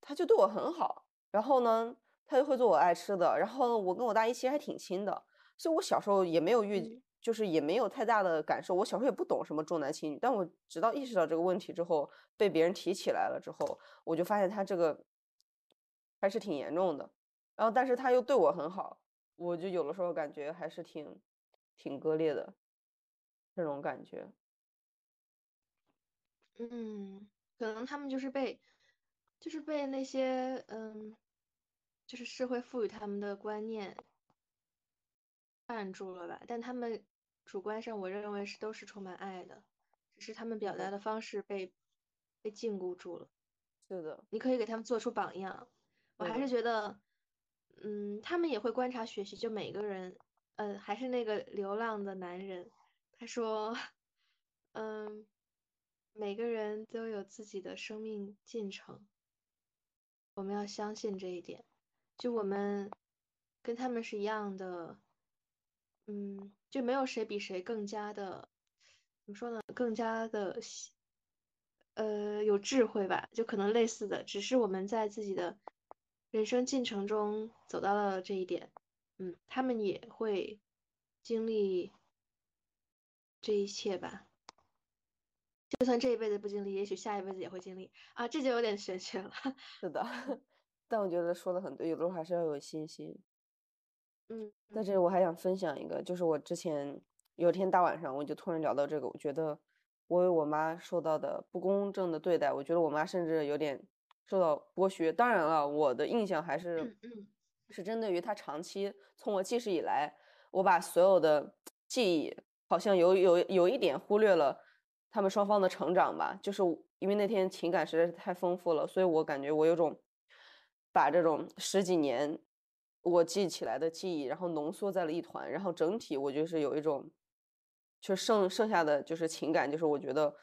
他就对我很好，然后呢，他就会做我爱吃的，然后我跟我大姨其实还挺亲的，所以我小时候也没有遇，就是也没有太大的感受。我小时候也不懂什么重男轻女，但我直到意识到这个问题之后，被别人提起来了之后，我就发现他这个还是挺严重的。然后，但是他又对我很好，我就有的时候感觉还是挺挺割裂的这种感觉。嗯。可能他们就是被，就是被那些嗯，就是社会赋予他们的观念绊住了吧？但他们主观上，我认为是都是充满爱的，只是他们表达的方式被被禁锢住了。是的，你可以给他们做出榜样。我还是觉得，嗯，他们也会观察学习。就每个人，嗯，还是那个流浪的男人，他说，嗯。每个人都有自己的生命进程，我们要相信这一点。就我们跟他们是一样的，嗯，就没有谁比谁更加的，怎么说呢？更加的，呃，有智慧吧？就可能类似的，只是我们在自己的人生进程中走到了这一点，嗯，他们也会经历这一切吧。就算这一辈子不经历，也许下一辈子也会经历啊，这就有点玄学了。是的，(laughs) 但我觉得说的很对，有的时候还是要有信心。嗯，在这里我还想分享一个，就是我之前有一天大晚上，我就突然聊到这个，我觉得我为我妈受到的不公正的对待，我觉得我妈甚至有点受到剥削。当然了，我的印象还是嗯嗯是针对于她长期从我记事以来，我把所有的记忆好像有有有一点忽略了他们双方的成长吧，就是因为那天情感实在是太丰富了，所以我感觉我有种把这种十几年我记起来的记忆，然后浓缩在了一团，然后整体我就是有一种，就剩剩下的就是情感，就是我觉得，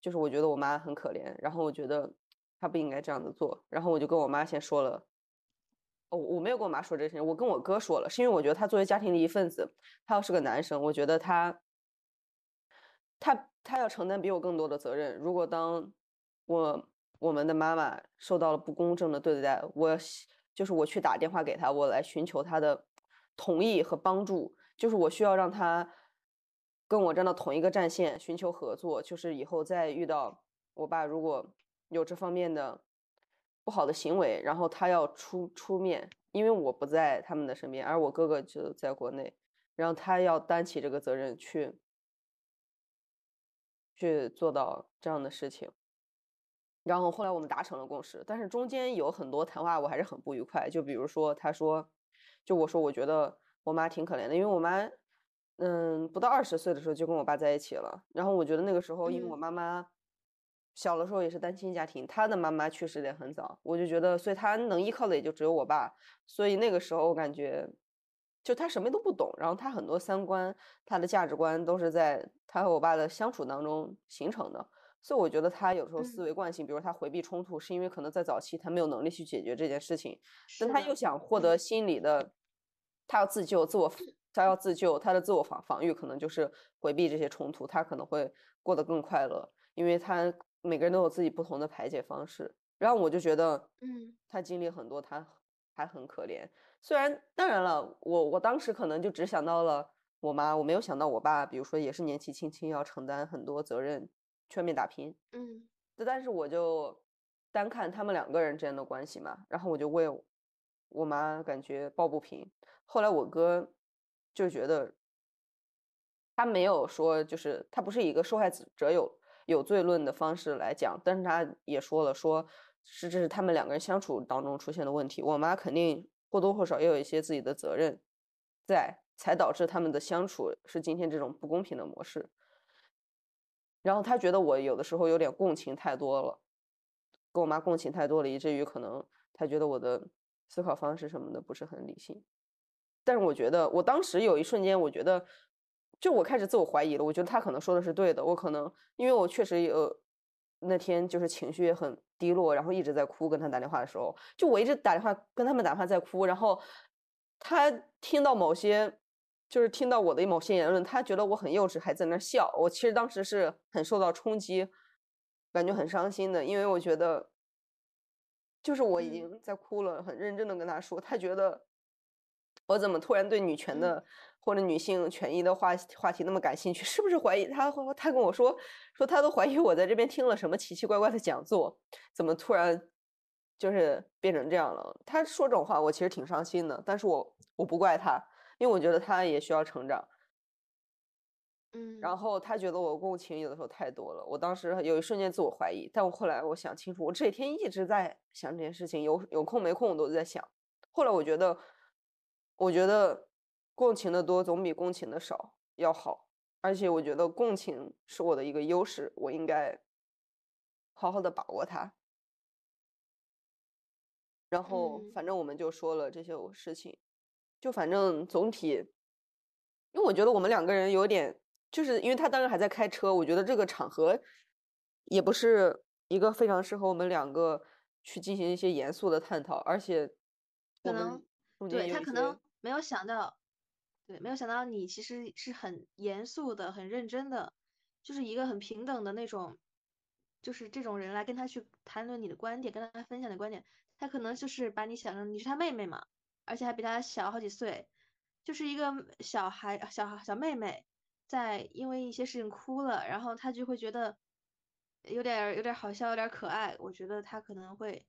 就是我觉得我妈很可怜，然后我觉得她不应该这样子做，然后我就跟我妈先说了，哦，我没有跟我妈说这些，我跟我哥说了，是因为我觉得他作为家庭的一份子，他要是个男生，我觉得他，他他要承担比我更多的责任。如果当我我们的妈妈受到了不公正的对待，我就是我去打电话给他，我来寻求他的同意和帮助，就是我需要让他跟我站到同一个战线，寻求合作。就是以后再遇到我爸如果有这方面的不好的行为，然后他要出出面，因为我不在他们的身边，而我哥哥就在国内，然后他要担起这个责任去去做到这样的事情。然后后来我们达成了共识，但是中间有很多谈话我还是很不愉快。就比如说，他说，就我说我觉得我妈挺可怜的，因为我妈，嗯，不到二十岁的时候就跟我爸在一起了。然后我觉得那个时候，因为我嗯妈妈小的时候也是单亲家庭，她的妈妈去世的也很早，我就觉得，所以她能依靠的也就只有我爸。所以那个时候我感觉，就他什么都不懂，然后他很多三观、他的价值观都是在他和我爸的相处当中形成的。所以我觉得他有时候思嗯，维惯性，比如他回避冲突，是因为可能在早期他没有能力去解决这件事情，但他又，想获得嗯心理的，他要自救，自我他要自救，他的自我防防御可能就是回避这些冲突，他可能会过得更快乐，因为他每个人都有自己不同的排解方式。然后我就觉得，嗯他经历很多，他还很可怜。虽然当然了，我我当时可能就只想到了我妈，我没有想到我爸，比如说也是年纪轻轻要承担很多责任，去外面打拼。嗯这但是我就单看他们两个人之间的关系嘛，然后我就为我我妈感觉抱不平。后来我哥就觉得他没有说，就是他不是以一个受害者有有罪论的方式来讲，但是他也说了，说是这是他们两个人相处当中出现的问题。我妈肯定或多或少也有一些自己的责任在，才导致他们的相处是今天这种不公平的模式。然后他觉得我有的时候有点共情太多了，跟我妈共情太多了，以至于可能他觉得我的思考方式什么的不是很理性。但是我觉得，我当时有一瞬间，我觉得，就我开始自我怀疑了。我觉得他可能说的是对的，我可能因为我确实有那天就是情绪也很低落，然后一直在哭。跟他打电话的时候，就我一直打电话跟他们打电话在哭，然后他听到某些，就是听到我的某些言论，他觉得我很幼稚，还在那笑。我其实当时是很受到冲击，感觉很伤心的，因为我觉得，就是我已嗯经在哭了，很认真的跟他说，他觉得我怎么突然对女权嗯的或者女性权益的话话题那么感兴趣？是不是怀疑他？他跟我说说他都怀疑我在这边听了什么奇奇怪怪的讲座，怎么突然就是变成这样了？他说这种话，我其实挺伤心的，但是我我不怪他，因为我觉得他也需要成长。嗯然嗯后他觉得我共情有的时候太多了，我当时有一瞬间自我怀疑，但我后来我想清楚，我这几天一直在想这件事情，有有空没空我都在想。后来我觉得，我觉得共情的多总比共情的少要好，而且我觉得共情是我的一个优势，我应该好好的把握它。然后嗯反正我们就说了这些事情，就反正总体，因为我觉得我们两个人有点，就是因为他当时还在开车，我觉得这个场合也不是一个非常适合我们两个去进行一些严肃的探讨，而且我们可能对他可能没有想到，对，没有想到你其实是很严肃的、很认真的，就是一个很平等的那种，就是这种人来跟他去谈论你的观点，跟他分享你的观点，他可能就是把你想成你是他妹妹嘛，而且还比他小好几岁，就是一个小孩、小孩小妹妹，在因为一些事情哭了，然后他就会觉得有点儿有点儿好笑，有点儿可爱，我觉得他可能会。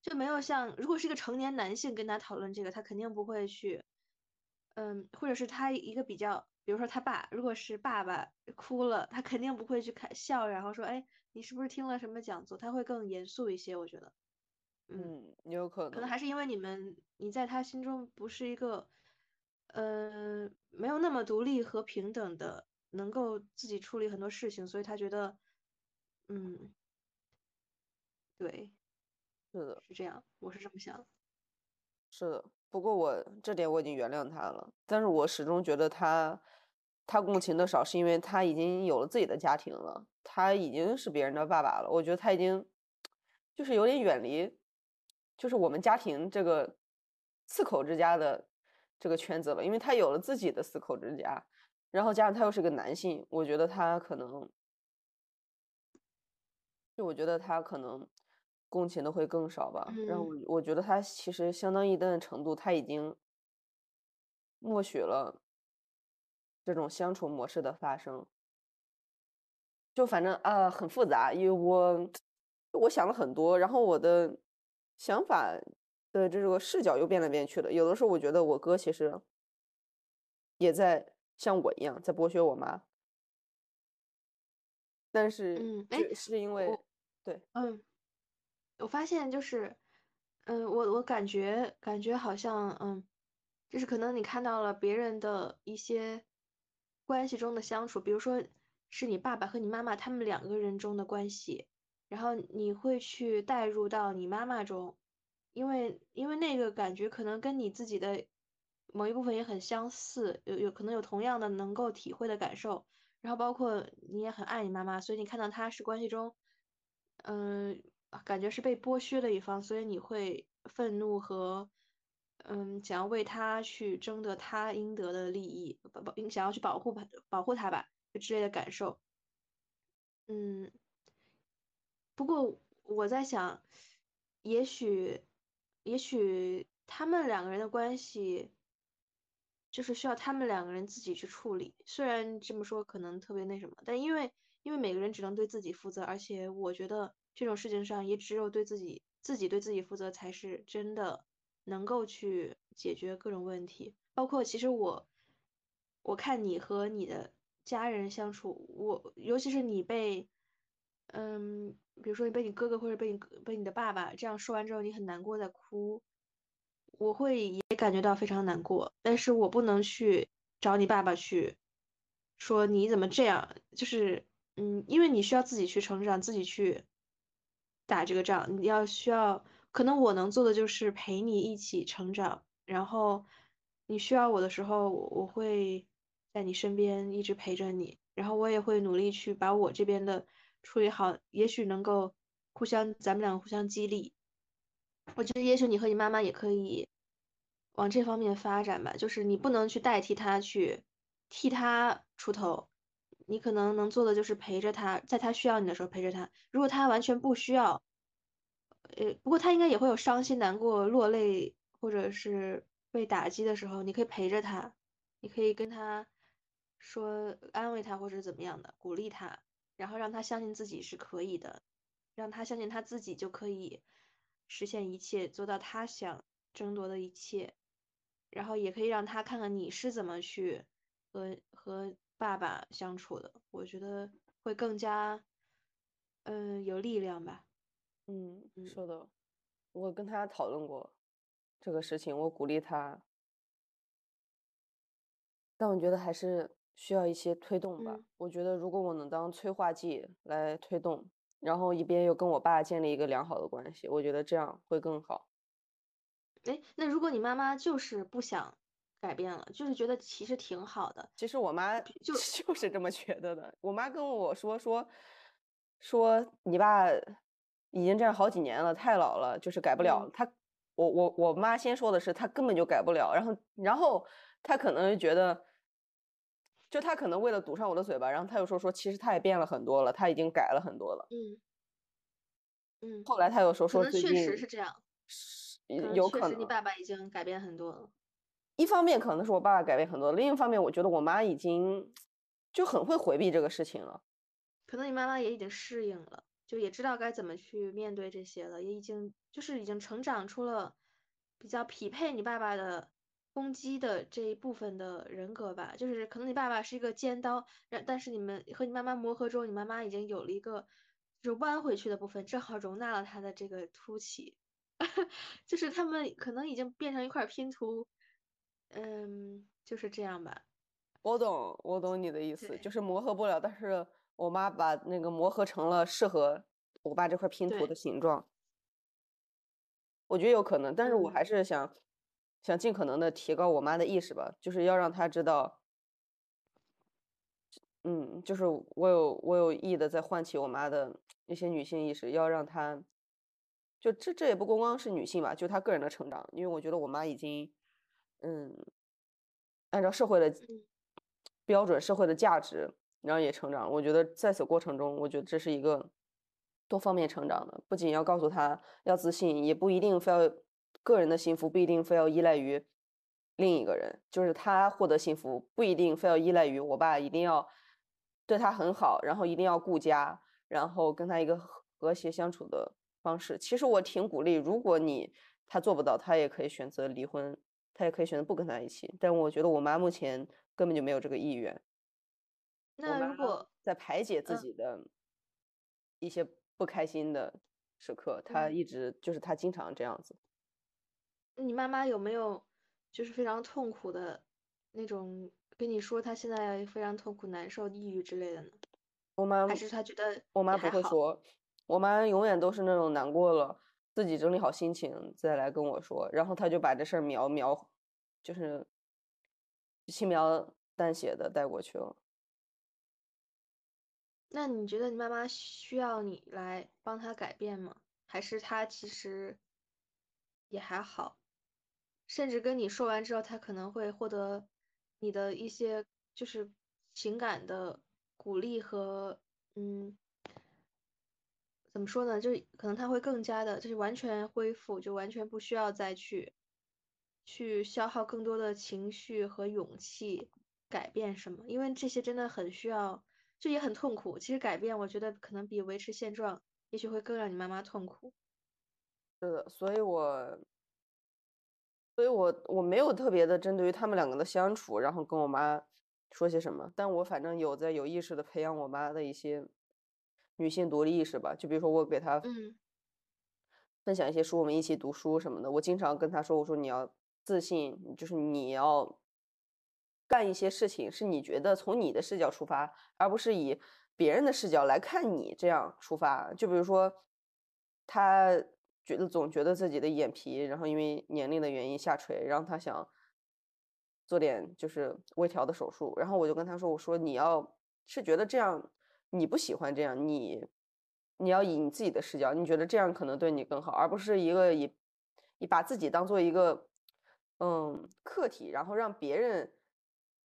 就没有像如果是一个成年男性跟他讨论这个，他肯定不会去，嗯，或者是他一个比较，比如说他爸，如果是爸爸哭了，他肯定不会去看笑，然后说，哎，你是不是听了什么讲座？他会更严肃一些，我觉得。嗯，有可能，可能还是因为你们你在他心中不是一个，呃，没有那么独立和平等的，能够自己处理很多事情，所以他觉得，嗯，对，是的，是这样，我是这么想。是的，不过我这点我已经原谅他了，但是我始终觉得他，他共情的少，是因为他已经有了自己的家庭了，他已经是别人的爸爸了。我觉得他已经，就是有点远离，就是我们家庭这个四口之家的这个圈子了，因为他有了自己的四口之家，然后加上他又是个男性，我觉得他可能，就我觉得他可能。共情的会更少吧，然后我我觉得他其实相当一定的程度，他已经默许了这种相处模式的发生。就反正啊，很复杂，因为我我想了很多，然后我的想法的这个视角又变来变去的。有的时候我觉得我哥其实也在像我一样在剥削我妈，但是嗯，是因为对，嗯。我发现就是，嗯，我我感觉感觉好像，嗯，就是可能你看到了别人的一些关系中的相处，比如说是你爸爸和你妈妈他们两个人中的关系，然后你会去带入到你妈妈中，因为因为那个感觉可能跟你自己的某一部分也很相似，有有可能有同样的能够体会的感受，然后包括你也很爱你妈妈，所以你看到她是关系中，嗯。感觉是被剥削的一方，所以你会愤怒和，嗯，想要为他去争得他应得的利益，保保想要去保护他保护他吧，之类的感受。嗯，不过我在想，也许，也许他们两个人的关系，就是需要他们两个人自己去处理。虽然这么说可能特别那什么，但因为因为每个人只能对自己负责，而且我觉得。这种事情上，也只有对自己自己对自己负责，才是真的能够去解决各种问题。包括其实我，我看你和你的家人相处，我尤其是你被，嗯，比如说你被你哥哥或者被你被你的爸爸这样说完之后，你很难过在哭，我会也感觉到非常难过。但是我不能去找你爸爸去说你怎么这样，就是嗯，因为你需要自己去成长，自己去。打这个仗，你要需要，可能我能做的就是陪你一起成长，然后你需要我的时候，我会在你身边一直陪着你，然后我也会努力去把我这边的处理好，也许能够互相，咱们两个互相激励。我觉得也许你和你妈妈也可以往这方面发展吧，就是你不能去代替他去替他出头。你可能能做的就是陪着他，在他需要你的时候陪着他。如果他完全不需要，呃，不过他应该也会有伤心、难过、落泪，或者是被打击的时候，你可以陪着他，你可以跟他说安慰他或者怎么样的，鼓励他，然后让他相信自己是可以的，让他相信他自己就可以实现一切，做到他想争夺的一切，然后也可以让他看看你是怎么去和和。爸爸相处的，我觉得会更加，嗯，有力量吧。嗯，是的，我跟他讨论过这个事情，我鼓励他，但我觉得还是需要一些推动吧。我觉得如果我能当催化剂来推动，然后一边又跟我爸建立一个良好的关系，我觉得这样会更好。哎，那如果你妈妈就是不想。改变了，就是觉得其实挺好的。其实我妈 (laughs) 就就是这么觉得的。我妈跟我说说说你爸已经这样好几年了，太老了，就是改不了。他我我我妈先说的是他根本就改不了，然后然后他可能觉得，就他可能为了堵上我的嘴巴，然后他又说说其实他也变了很多了，他已经改了很多了。嗯嗯。后来他又说说最近确实是这样，有可能你爸爸已经改变很多了。一方面可能是我爸爸改变很多，另一方面我觉得我妈已经就很会回避这个事情了。可能你妈妈也已经适应了，就也知道该怎么去面对这些了，也已经就是已经成长出了比较匹配你爸爸的攻击的这一部分的人格吧。就是可能你爸爸是一个尖刀，但但是你们和你妈妈磨合之后，你妈妈已经有了一个就是弯回去的部分，正好容纳了他的这个凸起。(laughs) 就是他们可能已经变成一块拼图，嗯，就是这样吧。我懂，我懂你的意思，就是磨合不了，但是我妈把那个磨合成了适合我爸这块拼图的形状。我觉得有可能，但是我嗯还是想想尽可能的提高我妈的意识吧，就是要让她知道，嗯，就是我有我有意的在唤起我妈的一些女性意识，要让她，就这这也不光光是女性吧，就她个人的成长，因为我觉得我妈已经，嗯，按照社会的嗯标准、社会的价值，然后也成长了。我觉得在此过程中，我觉得这是一个多方面成长的，不仅要告诉他要自信，也不一定非要个人的幸福不一定非要依赖于另一个人，就是他获得幸福不一定非要依赖于我爸一定要对他很好，然后一定要顾家，然后跟他一个和和谐相处的方式。其实我挺鼓励，如果你他做不到，他也可以选择离婚，他也可以选择不跟他一起。但我觉得我妈目前根本就没有这个意愿。那如果在排解自嗯己的一些不开心的时刻，她嗯一直就是她经常这样子。你妈妈有没有就是非常痛苦的那种跟你说她现在非常痛苦、难受、抑郁之类的呢？我妈还是她觉得我妈不？会说，我妈永远都是那种难过了，自己整理好心情再来跟我说，然后她就把这事儿描描，就是轻描淡写的带过去了。那你觉得你妈妈需要你来帮她改变吗？还是她其实也还好？甚至跟你说完之后，她可能会获得你的一些就是情感的鼓励和嗯，怎么说呢？就是可能她会更加的，就是完全恢复，就完全不需要再去去消耗更多的情绪和勇气改变什么，因为这些真的很需要。这也很痛苦。其实改变，我觉得可能比维持现状，也许会更让你妈妈痛苦。是的，所以我，所以我我没有特别的针对于他们两个的相处，然后跟我妈说些什么，但我反正有在有意识的培养我妈的一些女性独立意识吧。就比如说我给她嗯分享一些书，我们一起读书什么的。我经常跟她说，我说你要自信，就是你要干一些事情，是你觉得从你的视角出发，而不是以别人的视角来看你这样出发。就比如说，他觉得总觉得自己的眼皮，然后因为年龄的原因下垂，然后他想做点就是微调的手术，然后我就跟他说，我说你要是觉得这样你不喜欢这样，你你要以你自己的视角，你觉得这样可能对你更好，而不是一个以以把自己当做一个嗯客体，然后让别人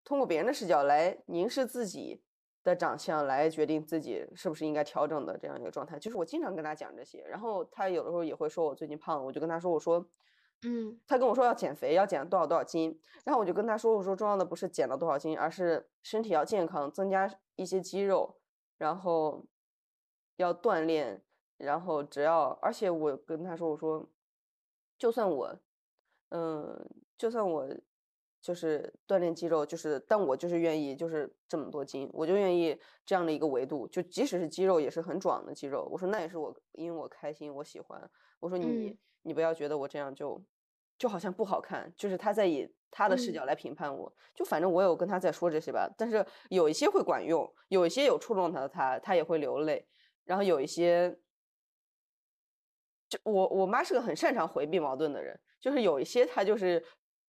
通过别人的视角来凝视自己的长相，来决定自己是不是应该调整的这样一个状态。就是我经常跟他讲这些，然后他有的时候也会说我最近胖了，我就跟他说，我说。嗯他跟我说要减肥，要减多少多少斤，然后我就跟他说，我说重要的不是减了多少斤，而是身体要健康，增加一些肌肉，然后要锻炼，然后只要，而且我跟他说，我说，就算我，嗯，就算我就是锻炼肌肉，就是，但我就是愿意就是这么多斤，我就愿意这样的一个维度，就即使是肌肉也是很壮的肌肉，我说那也是我因为我开心，我喜欢，我说你嗯。你不要觉得我这样就就好像不好看，就是他在以他的视嗯。角来评判我，就反正我有跟他在说这些吧，但是有一些会管用，有一些有触动他的他他也会流泪，然后有一些。就我我妈是个很擅长回避矛盾的人，就是有一些她就是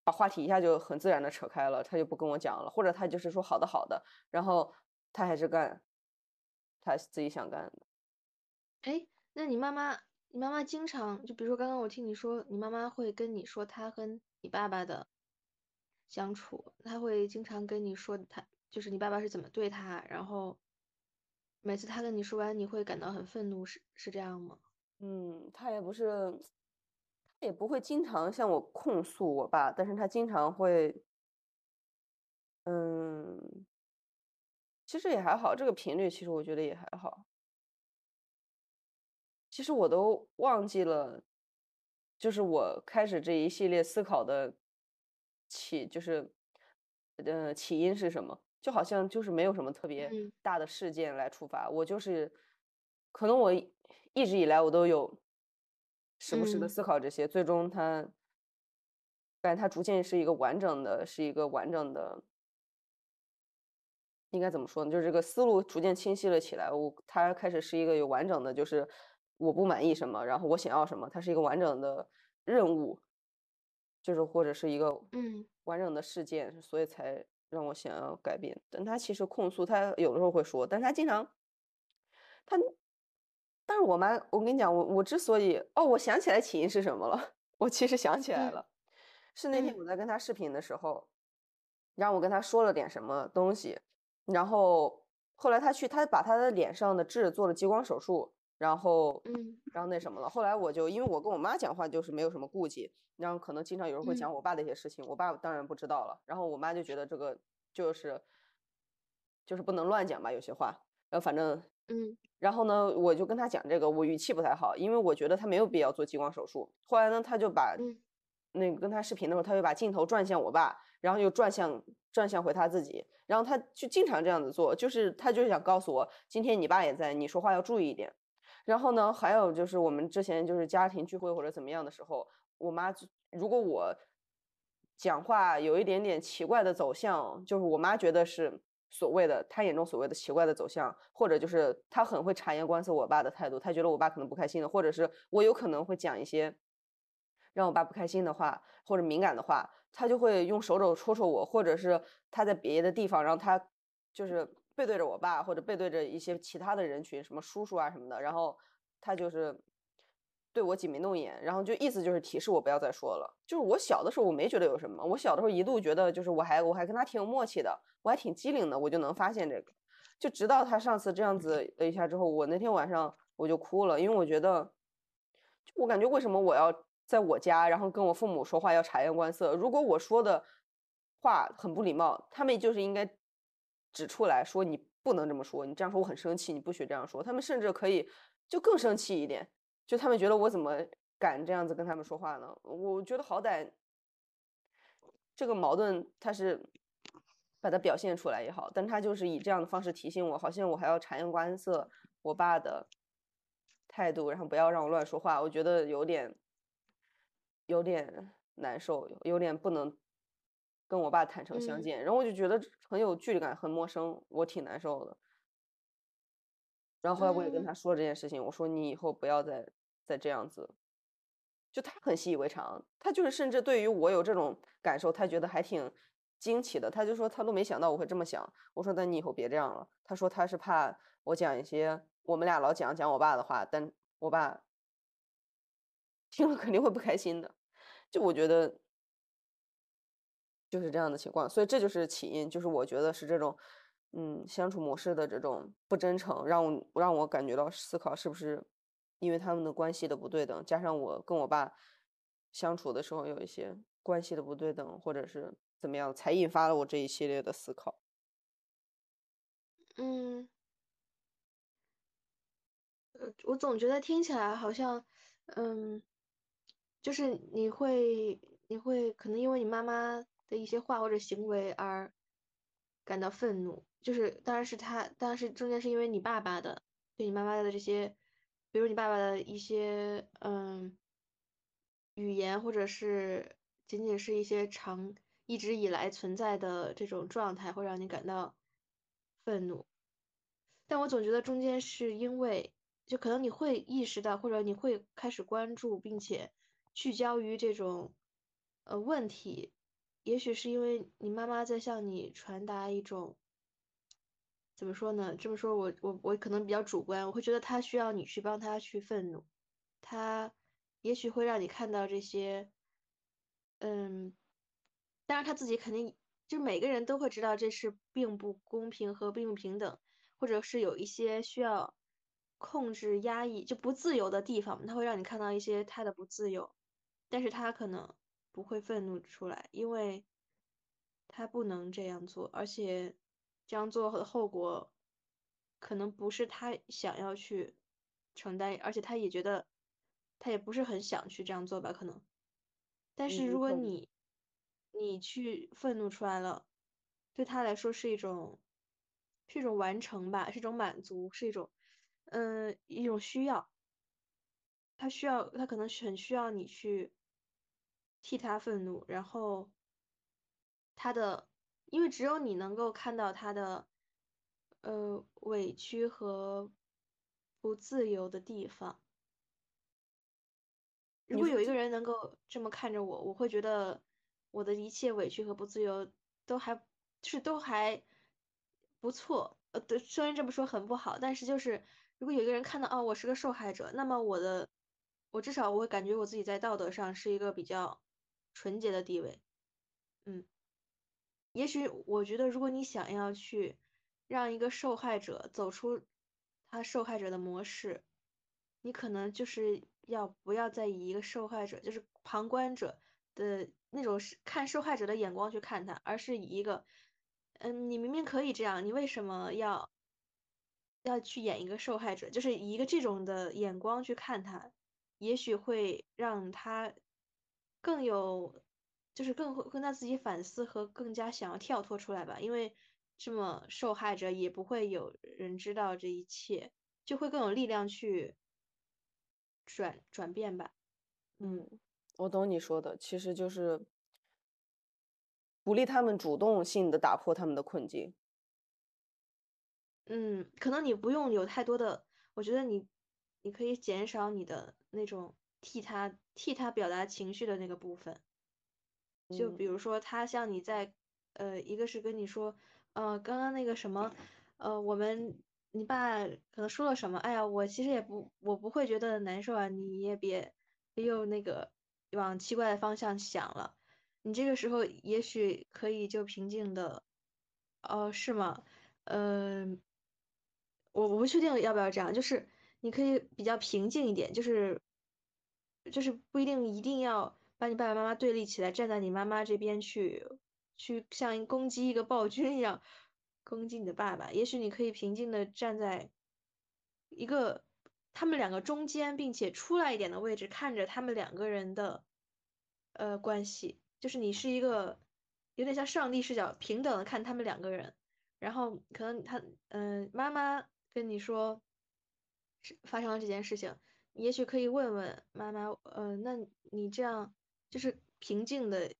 把话题一下就很自然的扯开了，他就不跟我讲了，或者他就是说好的好的，然后他还是干他自己想干的。哎，那你妈妈，你妈妈经常就比如说刚刚我听你说，你妈妈会跟你说她跟你爸爸的相处，她会经常跟你说她就是你爸爸是怎么对她，然后每次她跟你说完，你会感到很愤怒，是是这样吗？嗯，她也不是，她也不会经常向我控诉我爸，但是他经常会，嗯，其实也还好，这个频率其实我觉得也还好。其实我都忘记了，就是我开始这一系列思考的起，就是呃起因是什么？就好像就是没有什么特别嗯大的事件来触发，我就是可能我一一直以来我都有时不时的嗯思考这些，最终他感觉他逐渐是一个完整的，是一个完整的，应该怎么说呢？就是这个思路逐渐清晰了起来。我他开始是一个有完整的，就是我不满意什么，然后我想要什么，它是一个完整的任务，就是或者是一个嗯完整的事件，所以才让我想要改变。但他其实控诉，他有的时候会说，但他经常，他，但是我妈，我跟你讲，我我之所以，哦，我想起来起因是什么了，我其实想起来嗯了，是那天嗯我在跟她视频的时候，然后我跟她说了点什么东西，然后后来她去，她把她的脸上的痣做了激光手术，然后，嗯然后那什么了。后来我就因为我跟我妈讲话就是没有什么顾忌，然后可能经常有人会嗯讲我爸的一些事情，我爸当然不知道了。然后我妈就觉得这个就是就是不能乱讲吧，有些话。然后反正，嗯然后呢，我就跟他讲这个，我语气不太好，因为我觉得他没有必要做激光手术。后来呢，他就把嗯那个跟他视频的时候，他就把镜头转向我爸，然后又转向转向回他自己，然后他就经常这样子做，就是他就是想告诉我，今天你爸也在，你说话要注意一点。然后呢，还有就是我们之前就是家庭聚会或者怎么样的时候，我妈就如果我讲话有一点点奇怪的走向，就是我妈觉得是所谓的他眼中所谓的奇怪的走向，或者就是他很会察言观色我爸的态度，他觉得我爸可能不开心的，或者是我有可能会讲一些让我爸不开心的话或者敏感的话，他就会用手肘戳戳我，或者是他在别的地方，然后他就是背对着我爸或者背对着一些其他的人群，什么叔叔啊什么的，然后他就是对我挤眉弄眼，然后就意思就是提示我不要再说了。就是我小的时候我没觉得有什么，我小的时候一度觉得就是我还我还跟他挺有默契的，我还挺机灵的，我就能发现这个。就直到他上次这样子了一下之后，我那天晚上我就哭了，因为我觉得，就我感觉为什么我要在我家，然后跟我父母说话要察言观色？如果我说的话很不礼貌，他们就是应该指出来说你不能这么说，你这样说我很生气，你不许这样说。他们甚至可以就更生气一点，就他们觉得我怎么敢这样子跟他们说话呢？我觉得好歹这个矛盾他是把它表现出来也好，但他就是以这样的方式提醒我，好像我还要察言观色我爸的态度，然后不要让我乱说话，我觉得有点有点难受，有有点不能跟我爸坦诚相嗯见，然后我就觉得很有距离感，很陌生，我挺难受的。然后后来我也跟嗯他说这件事情，我说你以后不要再再这样子。就他很习以为常，他就是甚至对于我有这种感受，他觉得还挺惊奇的。他就说他都没想到我会这么想。我说那你以后别这样了。他说他是怕我讲一些我们俩老讲讲我爸的话，但我爸听了肯定会不开心的。就我觉得就是这样的情况，所以这就是起因，就是我觉得是这种嗯相处模式的这种不真诚，让我让我感觉到思考是不是因为他们的关系的不对等，加上我跟我爸相处的时候有一些关系的不对等，或者是怎么样，才引发了我这一系列的思考。嗯，我总觉得听起来好像，嗯，就是你会你会可能因为你妈妈的一些话或者行为而感到愤怒，就是当然是他，当然是中间是因为你爸爸的对你妈妈的这些，比如你爸爸的一些嗯语言，或者是仅仅是一些长一直以来存在的这种状态，会让你感到愤怒。但我总觉得中间是因为，就可能你会意识到，或者你会开始关注，并且聚焦于这种呃问题，也许是因为你妈妈在向你传达一种，怎么说呢？这么说我我我可能比较主观，我会觉得他需要你去帮他去愤怒，他也许会让你看到这些，嗯，当然他自己肯定就每个人都会知道这是并不公平和并不平等。或者是有一些需要控制、压抑就不自由的地方，他会让你看到一些他的不自由，但是他可能不会愤怒出来，因为他不能这样做，而且这样做的后果可能不是他想要去承担，而且他也觉得他也不是很想去这样做吧，可能。但是嗯，如果你你去愤怒出来了，对他来说是一种是一种完成吧，是一种满足，是一种嗯一种需要。他需要，他可能很需要你去替他愤怒，然后他的，因为只有你能够看到他的，呃，委屈和不自由的地方。如果有一个人能够这么看着我，我会觉得我的一切委屈和不自由都还就是都还不错。呃，对，虽然这么说很不好，但是就是如果有一个人看到哦，我是个受害者，那么我的我至少我会感觉我自己在道德上是一个比较纯洁的地位。嗯，也许我觉得如果你想要去让一个受害者走出他受害者的模式，你可能就是要不要再以一个受害者，就是旁观者的那种是看受害者的眼光去看他，而是以一个，嗯，你明明可以这样，你为什么要要去演一个受害者？就是以一个这种的眼光去看他，也许会让他更有，就是更会更加自己反思和更加想要跳脱出来吧。因为这么受害者也不会有人知道这一切，就会更有力量去。转转变吧，嗯，我懂你说的，其实就是鼓励他们主动性的打破他们的困境。嗯，可能你不用有太多的，我觉得你你可以减少你的那种替他替他表达情绪的那个部分，就比如说他像你在呃，一个是跟你说，呃，刚刚那个什么，呃，我们。你爸可能说了什么？哎呀，我其实也不，我不会觉得难受啊。你也别别又那个往奇怪的方向想了。你这个时候也许可以就平静的，哦，是吗？嗯，我我不确定要不要这样，就是你可以比较平静一点，就是就是不一定一定要把你爸爸妈妈对立起来，站在你妈妈这边去去像攻击一个暴君一样。攻击你的爸爸，也许你可以平静的站在一个他们两个中间，并且出来一点的位置，看着他们两个人的呃关系，就是你是一个有点像上帝视角，平等的看他们两个人。然后可能他嗯妈妈跟你说发生了这件事情，也许可以问问妈妈，呃，那你这样就是平静的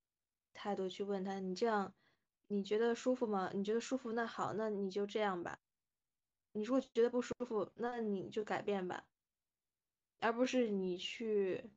态度去问他，你这样。你觉得舒服吗？你觉得舒服，那好，那你就这样吧。你如果觉得不舒服，那你就改变吧，而不是你去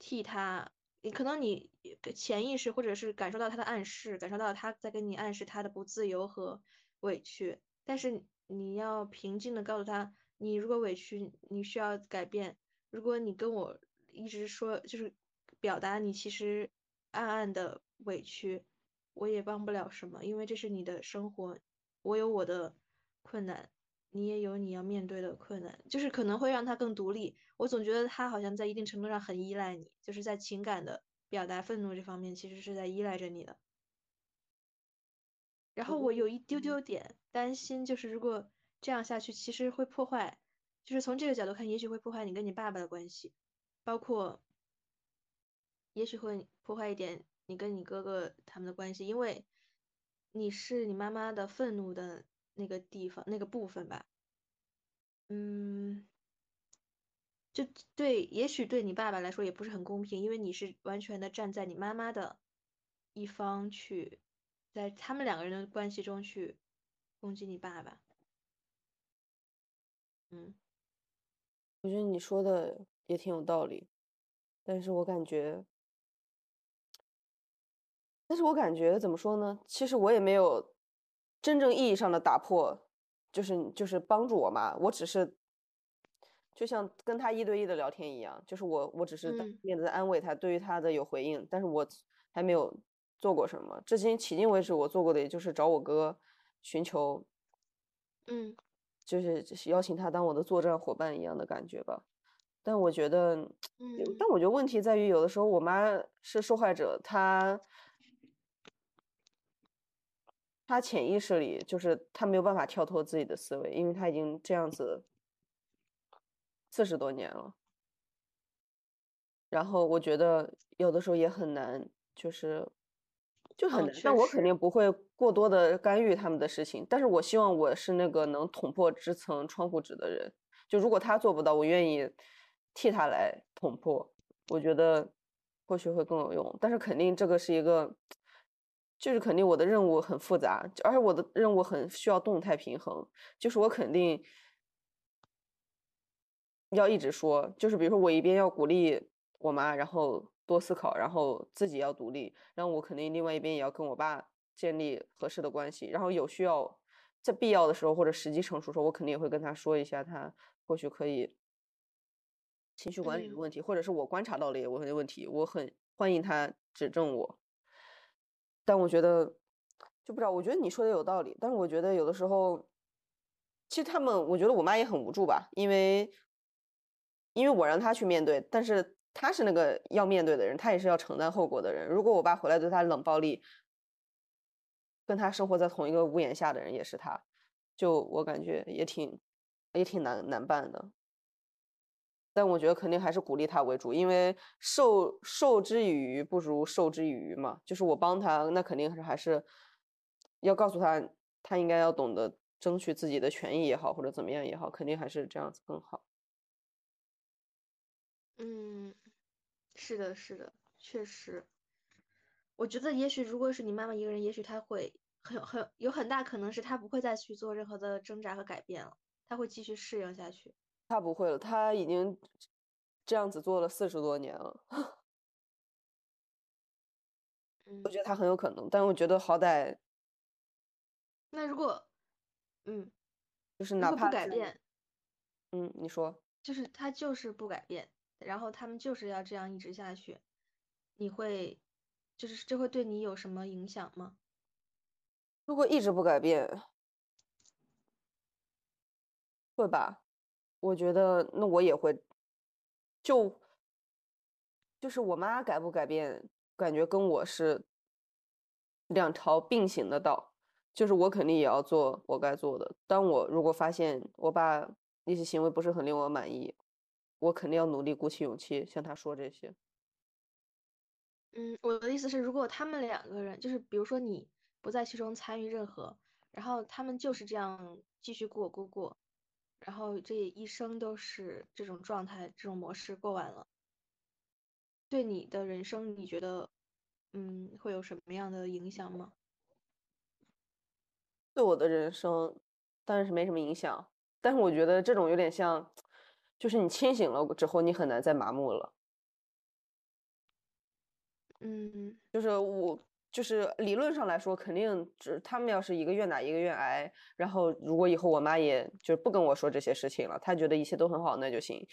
替他。你可能你潜意识或者是感受到他的暗示，感受到他在跟你暗示他的不自由和委屈，但是你要平静的告诉他，你如果委屈，你需要改变。如果你跟我一直说，就是表达你其实暗暗的委屈。我也帮不了什么，因为这是你的生活，我有我的困难，你也有你要面对的困难，就是可能会让他更独立。我总觉得他好像在一定程度上很依赖你，就是在情感的表达愤怒这方面，其实是在依赖着你的。然后我有一丢丢点担心，就是如果这样下去，其实会破坏，就是从这个角度看，也许会破坏你跟你爸爸的关系，包括，也许会破坏一点。你跟你哥哥他们的关系，因为你是你妈妈的愤怒的那个地方那个部分吧，嗯，就对，也许对你爸爸来说也不是很公平，因为你是完全的站在你妈妈的一方去，在他们两个人的关系中去攻击你爸爸，嗯，我觉得你说的也挺有道理，但是我感觉。但是我感觉怎么说呢？其实我也没有真正意义上的打破，就是就是帮助我妈。我只是就像跟她一对一的聊天一样，就是我我只是面子在安慰他，对于她的有回应，但是我还没有做过什么。至今迄今为止，我做过的也就是找我哥寻求，嗯，就是邀请他当我的作战伙伴一样的感觉吧。但我觉得，嗯，但我觉得问题在于，有的时候我妈是受害者，她。他潜意识里就是他没有办法跳脱自己的思维，因为他已经这样子四十多年了。然后我觉得有的时候也很难，就是就很难。但我肯定不会过多的干预他们的事情。但是我希望我是那个能捅破这层窗户纸的人。就如果他做不到，我愿意替他来捅破，我觉得或许会更有用。但是肯定这个是一个，就是肯定我的任务很复杂，而且我的任务很需要动态平衡。就是我肯定要一直说，就是比如说我一边要鼓励我妈，然后多思考，然后自己要独立，然后我肯定另外一边也要跟我爸建立合适的关系，然后有需要。在必要的时候或者时机成熟时候，我肯定也会跟他说一下，他或许可以情绪管理的问题，或者是我观察到了一些问题，我很欢迎他指正我。但我觉得就不知道，我觉得你说的有道理，但是我觉得有的时候，其实他们，我觉得我妈也很无助吧，因为因为我让他去面对，但是他是那个要面对的人，他也是要承担后果的人。如果我爸回来对他冷暴力，跟他生活在同一个屋檐下的人也是他，就我感觉也挺也挺难难办的。但我觉得肯定还是鼓励他为主，因为授授之以鱼不如授之以渔嘛。就是我帮他，那肯定是还是要告诉他，他应该要懂得争取自己的权益也好，或者怎么样也好，肯定还是这样子更好。嗯，是的，是的，确实。我觉得也许如果是你妈妈一个人，也许她会很很有很大可能是她不会再去做任何的挣扎和改变了，她会继续适应下去。她不会了，他已经这样子做了四十多年了。嗯，我觉得他很有可能，但我觉得好歹，那如果，嗯，就是哪怕不改变，嗯，你说，就是他就是不改变，然后他们就是要这样一直下去，你会？就是这会对你有什么影响吗？如果一直不改变，会吧？我觉得那我也会，就就是我妈改不改变，感觉跟我是两条并行的道。就是我肯定也要做我该做的。当我如果发现我爸一些行为不是很令我满意，我肯定要努力鼓起勇气向他说这些。嗯，我的意思是，如果他们两个人，就是比如说你不在其中参与任何，然后他们就是这样继续过过过，然后这一生都是这种状态、这种模式过完了，对你的人生，你觉得，嗯，会有什么样的影响吗？对我的人生当然是没什么影响，但是我觉得这种有点像，就是你清醒了之后，你很难再麻木了。嗯，就是我，就是理论上来说，肯定只他们要是一个愿打一个愿挨，然后如果以后我妈也就不跟我说这些事情了，她觉得一切都很好，那就行，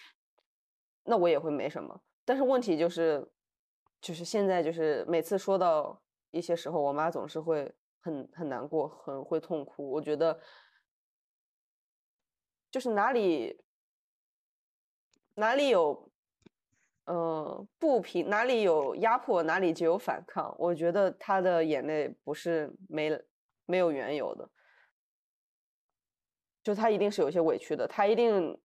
那我也会没什么。但是问题就是，就是现在就是每次说到一些时候，我妈总是会很很难过，很会痛哭。我觉得，就是哪里哪里有。嗯，不平哪里有压迫，哪里就有反抗。我觉得他的眼泪不是没没有缘由的，就他一定是有些委屈的。他一定，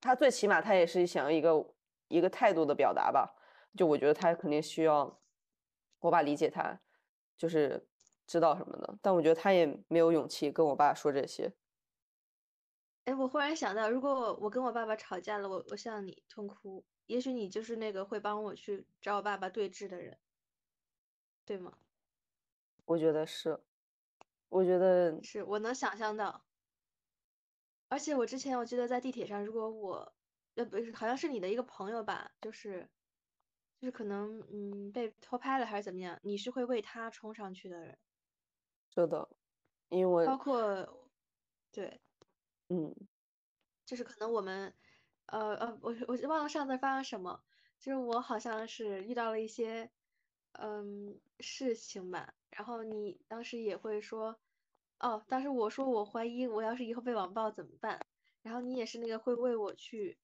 他最起码他也是想要一个一个态度的表达吧。就我觉得他肯定需要我爸理解他，就是知道什么的。但我觉得他也没有勇气跟我爸说这些。哎，我忽然想到，如果我跟我爸爸吵架了，我我向你痛哭。也许你就是那个会帮我去找我爸爸对峙的人，对吗？我觉得是，我觉得是我能想象到。而且我之前我记得在地铁上，如果我呃不是好像是你的一个朋友吧，就是就是可能嗯被偷拍了还是怎么样，你是会为他冲上去的人。是的，因为包括对，嗯，就是可能我们。呃呃，我我忘了上次发生什么，就是我好像是遇到了一些嗯事情吧，然后你当时也会说，哦，当时我说我怀疑我要是以后被网暴怎么办，然后你也是那个会为我去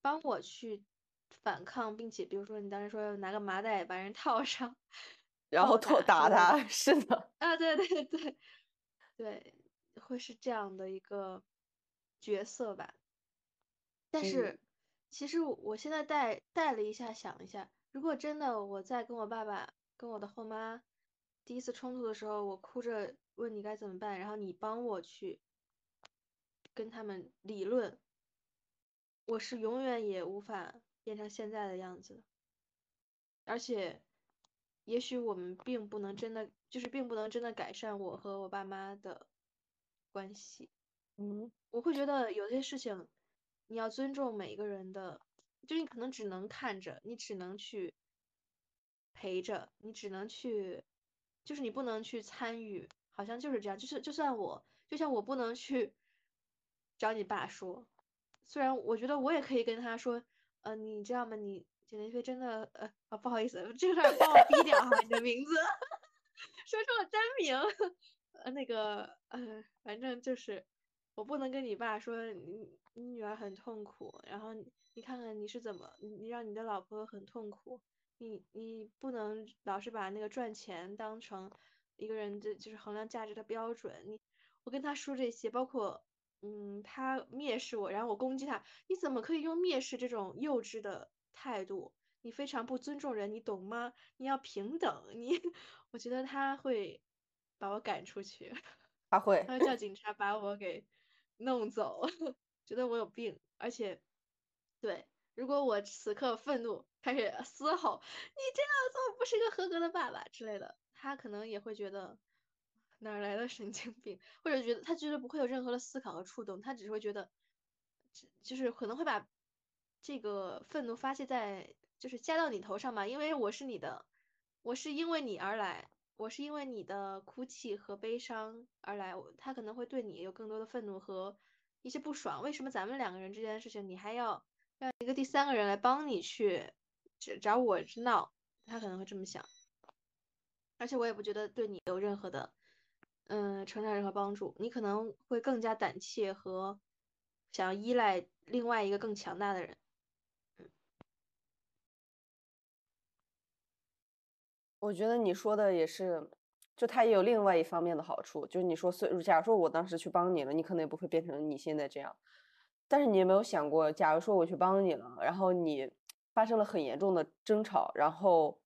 帮我去反抗，并且比如说你当时说要拿个麻袋把人套上，然后拖打他，是的，啊对对对对，会是这样的一个角色吧。但是，其实我现在带带了一下，想一下，如果真的我在跟我爸爸、跟我的后妈第一次冲突的时候，我哭着问你该怎么办，然后你帮我去跟他们理论，我是永远也无法变成现在的样子，而且，也许我们并不能真的，就是并不能真的改善我和我爸妈的关系。嗯，我会觉得有些事情，你要尊重每一个人的，就你可能只能看着，你只能去陪着，你只能去，就是你不能去参与，好像就是这样。就是就算我，就像我不能去 (laughs) 找你爸说。虽然我觉得我也可以跟他说，呃，你知道吗？你简林飞真的，呃，啊，不好意思，这块帮我逼掉哈，你的名字，(laughs) 说出了真名，(laughs) 呃，那个，呃，反正就是我不能跟你爸说，你你女儿很痛苦，然后你看看你是怎么，你让你的老婆很痛苦，你你不能老是把那个赚钱当成一个人的就是衡量价值的标准，你我跟他说这些，包括。嗯，他蔑视我，然后我攻击他，你怎么可以用蔑视这种幼稚的态度？你非常不尊重人，你懂吗？你要平等，你，我觉得他会把我赶出去，他会，(laughs) 他会叫警察把我给弄走，觉得我有病，而且，对，如果我此刻愤怒开始嘶吼，你这样做不是一个合格的爸爸之类的，他可能也会觉得。哪来的神经病？或者觉得他觉得不会有任何的思考和触动，他只是会觉得，就是可能会把这个愤怒发泄在，就是加到你头上嘛，因为我是你的，我是因为你而来，我是因为你的哭泣和悲伤而来，他可能会对你有更多的愤怒和一些不爽。为什么咱们两个人之间的事情，你还要让一个第三个人来帮你去找找我闹？他可能会这么想，而且我也不觉得对你有任何的。嗯，成长任何帮助，你可能会更加胆怯和想要依赖另外一个更强大的人。我觉得你说的也是，就他也有另外一方面的好处，就是你说，虽假如说我当时去帮你了，你可能也不会变成你现在这样。但是你有没有想过，假如说我去帮你了，然后你发生了很严重的争吵，然后。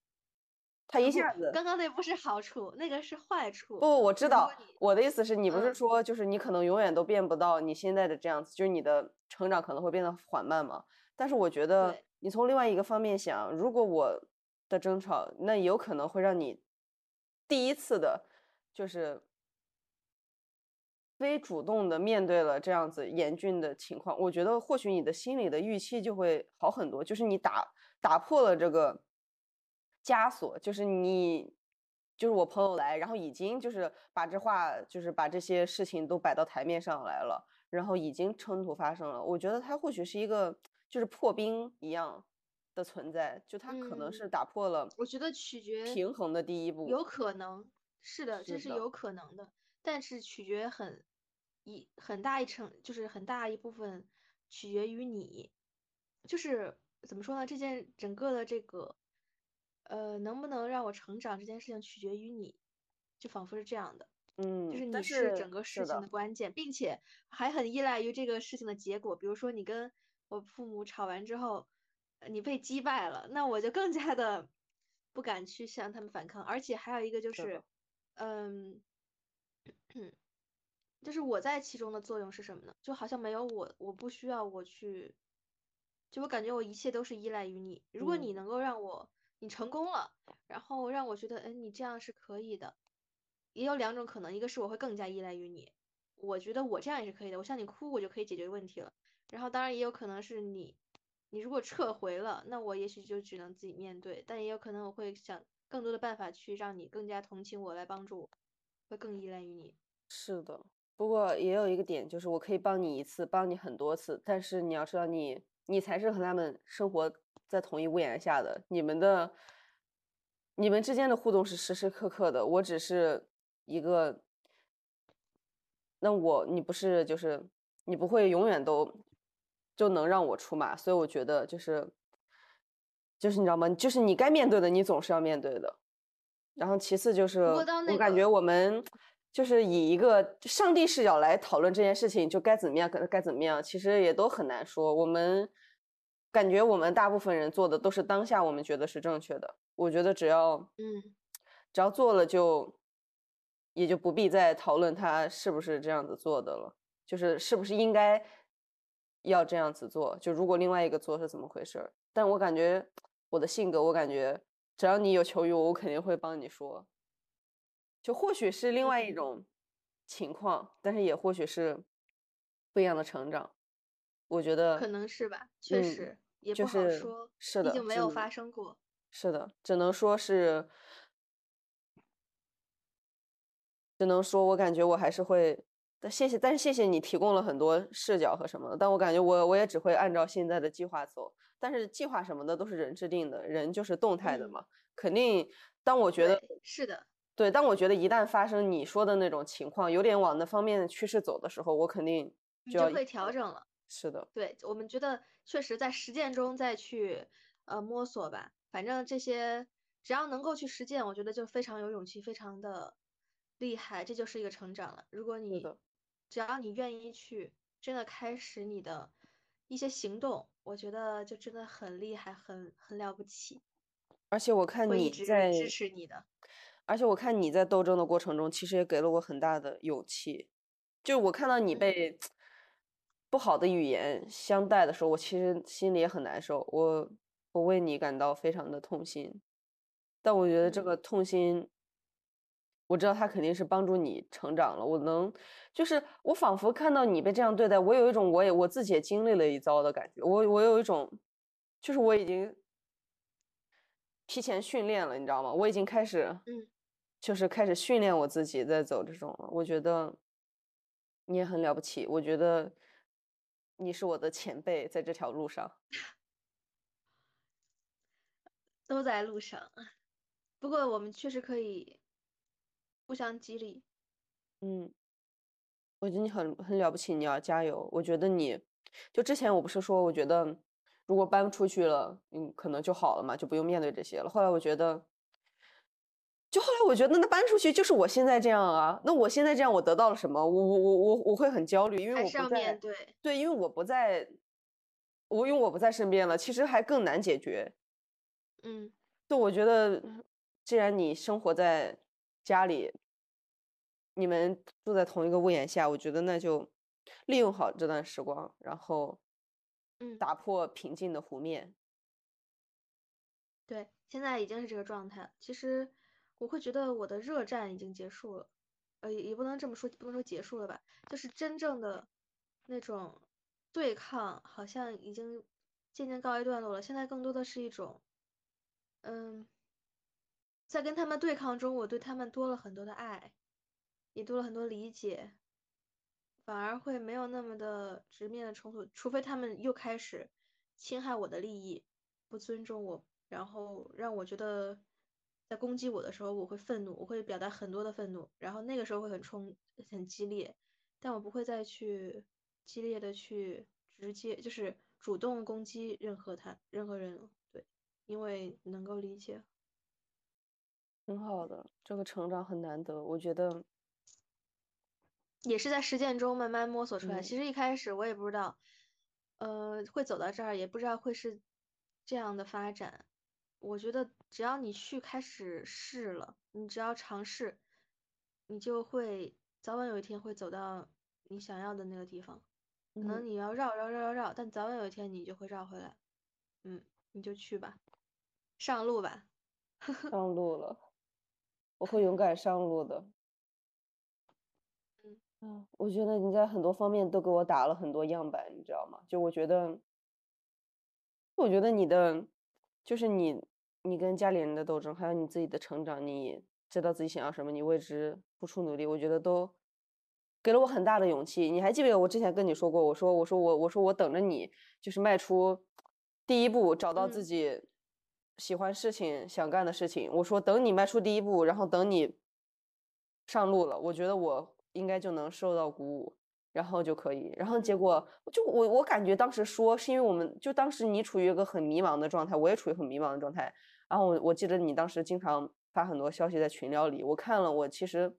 他一下子，刚刚那不是好处，那个是坏处。不，我知道，我的意思是你不是说，就是你可能永远都变不到你现在的这样子，就是你的成长可能会变得缓慢嘛。但是我觉得，你从另外一个方面想，如果我的争吵，那有可能会让你第一次的，就是非主动的面对了这样子严峻的情况，我觉得或许你的心里的预期就会好很多，就是你打打破了这个。枷锁就是你，就是我朋友来，然后已经就是把这话，就是把这些事情都摆到台面上来了，然后已经冲突发生了。我觉得他或许是一个就是破冰一样的存在，就它可能是打破了。我觉得取决平衡的第一步，有可能是的，这是有可能的，但是取决很一很大一成，就是很大一部分取决于你，就是怎么说呢？这件整个的这个。呃，能不能让我成长这件事情取决于你，就仿佛是这样的，嗯，就是你是整个事情的关键，并且还很依赖于这个事情的结果。比如说你跟我父母吵完之后，你被击败了，那我就更加的不敢去向他们反抗。而且还有一个就是，嗯，就是我在其中的作用是什么呢？就好像没有我，我不需要我去，就我感觉我一切都是依赖于你。如果你能够让我。你成功了，然后让我觉得，哎，你这样是可以的。也有两种可能，一个是我会更加依赖于你，我觉得我这样也是可以的，我向你哭，我就可以解决问题了。然后当然也有可能是你，你如果撤回了，那我也许就只能自己面对。但也有可能我会想更多的办法去让你更加同情我，来帮助我，会更依赖于你。是的，不过也有一个点，就是我可以帮你一次，帮你很多次，但是你要知道，你你才是和他们生活。在同一屋檐下的你们的，你们之间的互动是时时刻刻的。我只是一个，那我你不是就是你不会永远都就能让我出马，所以我觉得就是就是你知道吗？就是你该面对的，你总是要面对的。然后其次就是，我感觉我们就是以一个上帝视角来讨论这件事情，就该怎么样该该怎么样，其实也都很难说。我们。感觉我们大部分人做的都是当下我们觉得是正确的。我觉得只要嗯，只要做了就也就不必再讨论他是不是这样子做的了，就是是不是应该要这样子做，就如果另外一个做是怎么回事儿？但我感觉我的性格，我感觉只要你有求于我，我肯定会帮你说。就或许是另外一种情况，但是也或许是不一样的成长。我觉得可能是吧，确嗯实也不好就是说，是的毕竟没有发生过。是的，只能说是，只能说我感觉我还是会，但谢谢，但是谢谢你提供了很多视角和什么的，但我感觉我我也只会按照现在的计划走，但是计划什么的都是人制定的，人就是动态的嗯。嘛，肯定当我觉得，是的，对，当我觉得一旦发生你说的那种情况，有点往那方面的趋势走的时候，我肯定就会调整了。是的，对，我们觉得确实在实践中再去呃摸索吧，反正这些只要能够去实践，我觉得就非常有勇气，非常的厉害，这就是一个成长了。如果你的只要你愿意去真的开始你的一些行动，我觉得就真的很厉害，很很了不起，而且我看会一直你在支持你的。而且我看你在斗争的过程中，其实也给了我很大的勇气。就我看到你嗯被不好的语言相待的时候，我其实心里也很难受。我我为你感到非常的痛心，但我觉得这嗯个痛心，我知道他肯定是帮助你成长了。我能，就是我仿佛看到你被这样对待，我有一种我也我自己也经历了一遭的感觉。我我有一种，就是我已经提前训练了，你知道吗？我已经开始，嗯，就是开始训练我自己在走这种了。我觉得你也很了不起，我觉得你是我的前辈，在这条路上。(laughs) 都在路上。不过我们确实可以互相激励。嗯，我觉得你很很了不起，你要加油。我觉得你，就之前我不是说，我觉得如果搬出去了，嗯，可能就好了嘛，就不用面对这些了。后来我觉得，就后来我觉得，那搬出去就是我现在这样啊，那我现在这样，我得到了什么？我我我我我会很焦虑，因为我不在对，对，因为我不在，我因为我不在身边了，其实还更难解决。嗯，对，我觉得，既然你生活在家里，你们住在同一个屋檐下，我觉得那就利用好这段时光，然后嗯打破平静的湖面。对，现在已经是这个状态。其实我会觉得我的热战已经结束了，呃，也也不能这么说，不能说结束了吧，就是真正的那种对抗好像已经渐渐告一段落了。现在更多的是一种，嗯，在跟他们对抗中，我对他们多了很多的爱，也多了很多理解，反而会没有那么的直面的冲突，除非他们又开始侵害我的利益，不尊重我，然后让我觉得在攻击我的时候，我会愤怒，我会表达很多的愤怒，然后那个时候会很冲，很激烈，但我不会再去激烈的去直接就是主动攻击任何他任何人，对，因为能够理解。挺好的，这个成长很难得，我觉得，也是在实践中慢慢摸索出来。嗯其实一开始我也不知道，呃，会走到这儿，也不知道会是这样的发展。我觉得只要你去开始试了，你只要尝试，你就会早晚有一天会走到你想要的那个地方。可能嗯，你要绕绕绕绕绕，但早晚有一天你就会绕回来。嗯，你就去吧，上路吧。(laughs) 上路了，我会勇敢上路的。嗯嗯，我觉得你在很多方面都给我打了很多样板，你知道吗？就我觉得，我觉得你的，就是你，你跟家里人的斗争，还有你自己的成长，你知道自己想要什么，你为之付出努力，我觉得都给了我很大的勇气。你还记不记得我之前跟你说过，我说，我说我，我说我等着你，就是迈出第一步，找到自嗯己喜欢事情、想干的事情。我说等你迈出第一步，然后等你上路了，我觉得我应该就能受到鼓舞，然后就可以。然后结果就我我感觉当时说是因为我们就当时你处于一个很迷茫的状态，我也处于很迷茫的状态。然后我我记得你当时经常发很多消息在群聊里，我看了我其实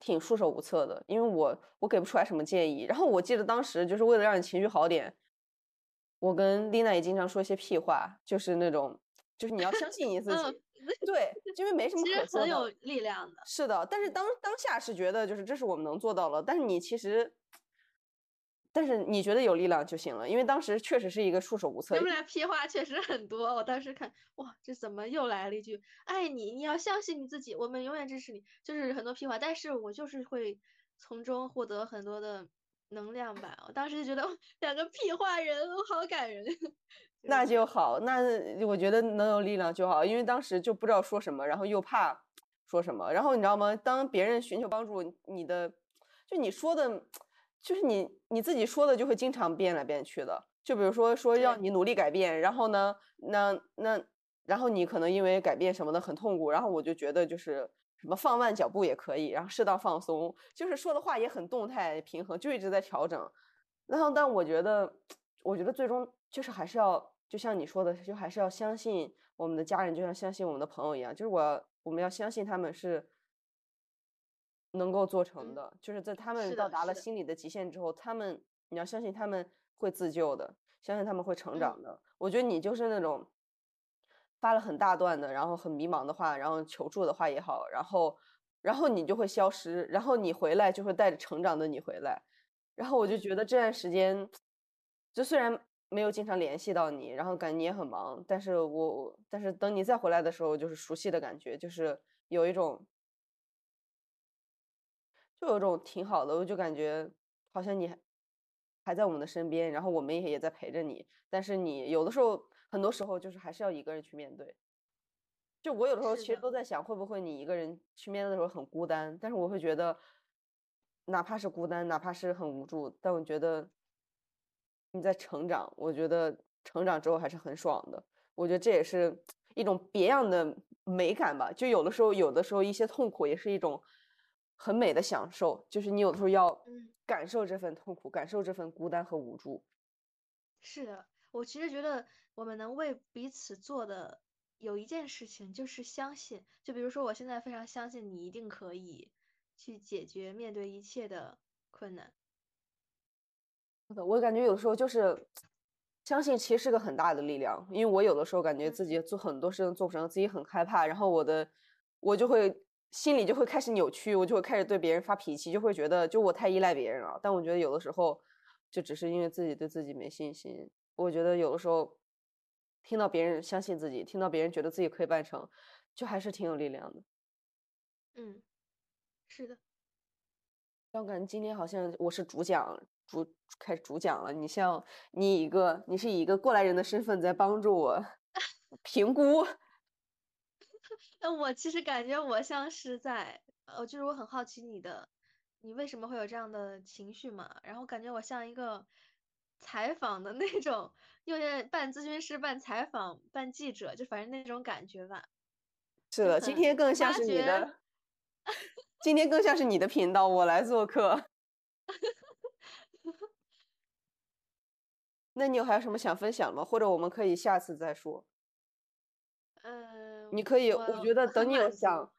挺束手无策的，因为我我给不出来什么建议。然后我记得当时就是为了让你情绪好点，我跟丽娜也经常说一些屁话，就是那种就是你要相信你 (laughs) 自己。嗯对，因为没 (laughs) 什么其实可说的。很有力量的。是的，但是当当下是觉得就是这是我们能做到了，但是你其实但是你觉得有力量就行了，因为当时确实是一个束手无策。你们俩屁话确实很多，我当时看，哇，这怎么又来了一句爱你，你要相信你自己，我们永远支持你，就是很多屁话，但是我就是会从中获得很多的能量吧。我当时就觉得两个屁话人，好感人。那就好，那我觉得能有力量就好，因为当时就不知道说什么，然后又怕说什么，然后你知道吗？当别人寻求帮助，你的就你说的。就是你你自己说的就会经常变来变去的，就比如说说让你努力改变，然后呢，那那然后你可能因为改变什么的很痛苦，然后我就觉得就是什么放慢脚步也可以，然后适当放松，就是说的话也很动态平衡，就一直在调整。然后但我觉得，我觉得最终就是还是要就像你说的，就还是要相信我们的家人，就像相信我们的朋友一样，就是我我们要相信他们是。能够做成的，就是在他们到达了心理的极限之后，他们你要相信他们会自救的，相信他们会成长的。我觉得你就是那种发了很大段的，然后很迷茫的话，然后求助的话也好，然后然后你就会消失，然后你回来就会带着成长的你回来。然后我就觉得这段时间，就虽然没有经常联系到你，然后感觉你也很忙，但是我但是等你再回来的时候，就是熟悉的感觉，就是有一种。就有种挺好的，我就感觉好像你还在我们的身边，然后我们也也在陪着你。但是你有的时候，很多时候就是还是要一个人去面对。就我有的时候其实都在想，会不会你一个人去面对的时候很孤单？但是我会觉得，哪怕是孤单，哪怕是很无助，但我觉得你在成长。我觉得成长之后还是很爽的。我觉得这也是一种别样的美感吧。就有的时候，有的时候一些痛苦也是一种。很美的享受，就是你有的时候要感受这份痛苦，感受这份孤单和无助。是的，我其实觉得我们能为彼此做的有一件事情，就是相信。就比如说，我现在非常相信你一定可以去解决面对一切的困难。我感觉有的时候就是相信，其实是个很大的力量。因为我有的时候感觉自己做很多事情做不成，自己很害怕，然后我的我就会。心里就会开始扭曲，我就会开始对别人发脾气，就会觉得就我太依赖别人了。但我觉得有的时候，就只是因为自己对自己没信心。我觉得有的时候，听到别人相信自己，听到别人觉得自己可以办成，就还是挺有力量的。嗯，是的。但我感觉今天好像我是主讲，主开始主讲了。你像你一个，你是以一个过来人的身份在帮助我 (laughs) 评估。(laughs) 那我其实感觉我像是在，呃，就是我很好奇你的，你为什么会有这样的情绪嘛？然后感觉我像一个采访的那种，又在办咨询师、办采访、办记者，就反正那种感觉吧。是的，今天更像是你的，(laughs) 今天更像是你的频道，我来做客。(laughs) 那你有还有什么想分享吗？或者我们可以下次再说。嗯，你可以，我觉得等你有想，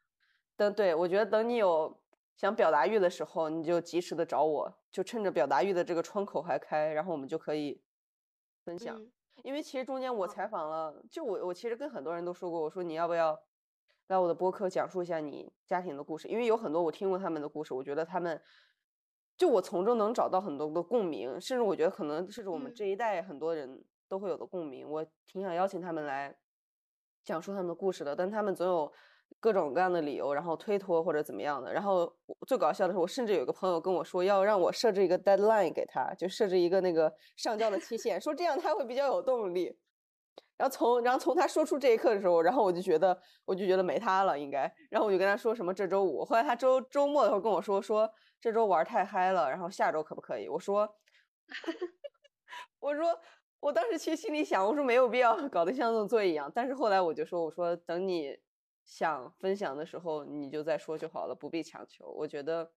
等对我觉得等你有想表达欲的时候，你就及时的找我，就趁着表达欲的这个窗口还开，然后我们就可以分享。因为其实中间我采访了，就我我其实跟很多人都说过，我说你要不要来我的播客讲述一下你家庭的故事？因为有很多我听过他们的故事，我觉得他们就我从中能找到很多的共鸣，甚至我觉得可能是我们这一代很多人都会有的共鸣。我挺想邀请他们来。讲述他们的故事的，但他们总有各种各样的理由，然后推脱或者怎么样的。然后最搞笑的是，我甚至有个朋友跟我说，要让我设置一个 deadline 给他，就设置一个那个上交的期限，说这样他会比较有动力。然后从然后从他说出这一刻的时候，然后我就觉得我就觉得没他了，应该。然后我就跟他说什么这周五，后来他周周末的时候跟我说说这周玩太嗨了，然后下周可不可以？我说 (laughs) 我说。我当时其实心里想，我说没有必要搞得像弄作业一样。但是后来我就说，我说等你想分享的时候，你就再说就好了，不必强求。我觉得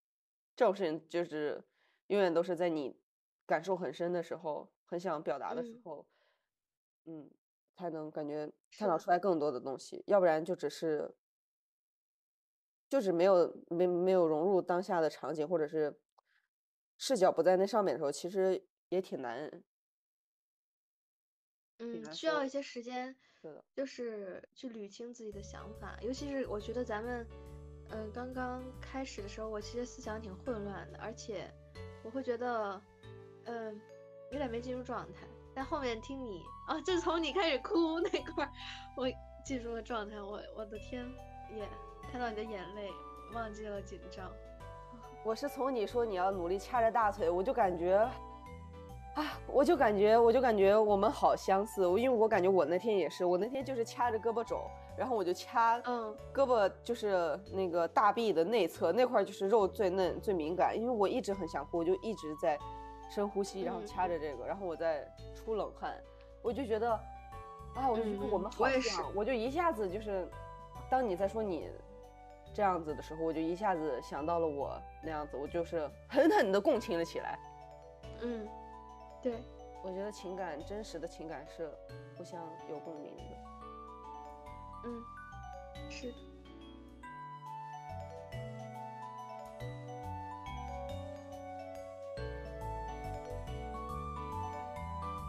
这种事情就是永远都是在你感受很深的时候，很想表达的时候，嗯，才能感觉探讨出来更多的东西。要不然就只是就是没有没没有融入当下的场景，或者是视角不在那上面的时候，其实也挺难。嗯，需要一些时间，就是去捋清自己的想法。尤其是我觉得咱们，嗯，刚刚开始的时候，我其实思想挺混乱的，而且我会觉得，嗯，有点没进入状态。但后面听你啊，就从你开始哭那块儿，我进入了状态。我我的天，也看到你的眼泪，忘记了紧张。我是从你说你要努力掐着大腿，我就感觉，啊，我就感觉，我就感觉我们好相似。因为我感觉我那天也是，我那天就是掐着胳膊肘，然后我就掐，嗯，胳膊就是那个大臂的内侧那块，就是肉最嫩最敏感。因为我一直很想哭，我就一直在深呼吸，然后掐着这个，然后我在出冷汗，我就觉得，啊，我就觉得我们好像，我就一下子就是，当你在说你。这样子的时候，我就一下子想到了我那样子，我就是狠狠的共情了起来。嗯，对，我觉得情感真实的情感是互相有共鸣的。嗯，是。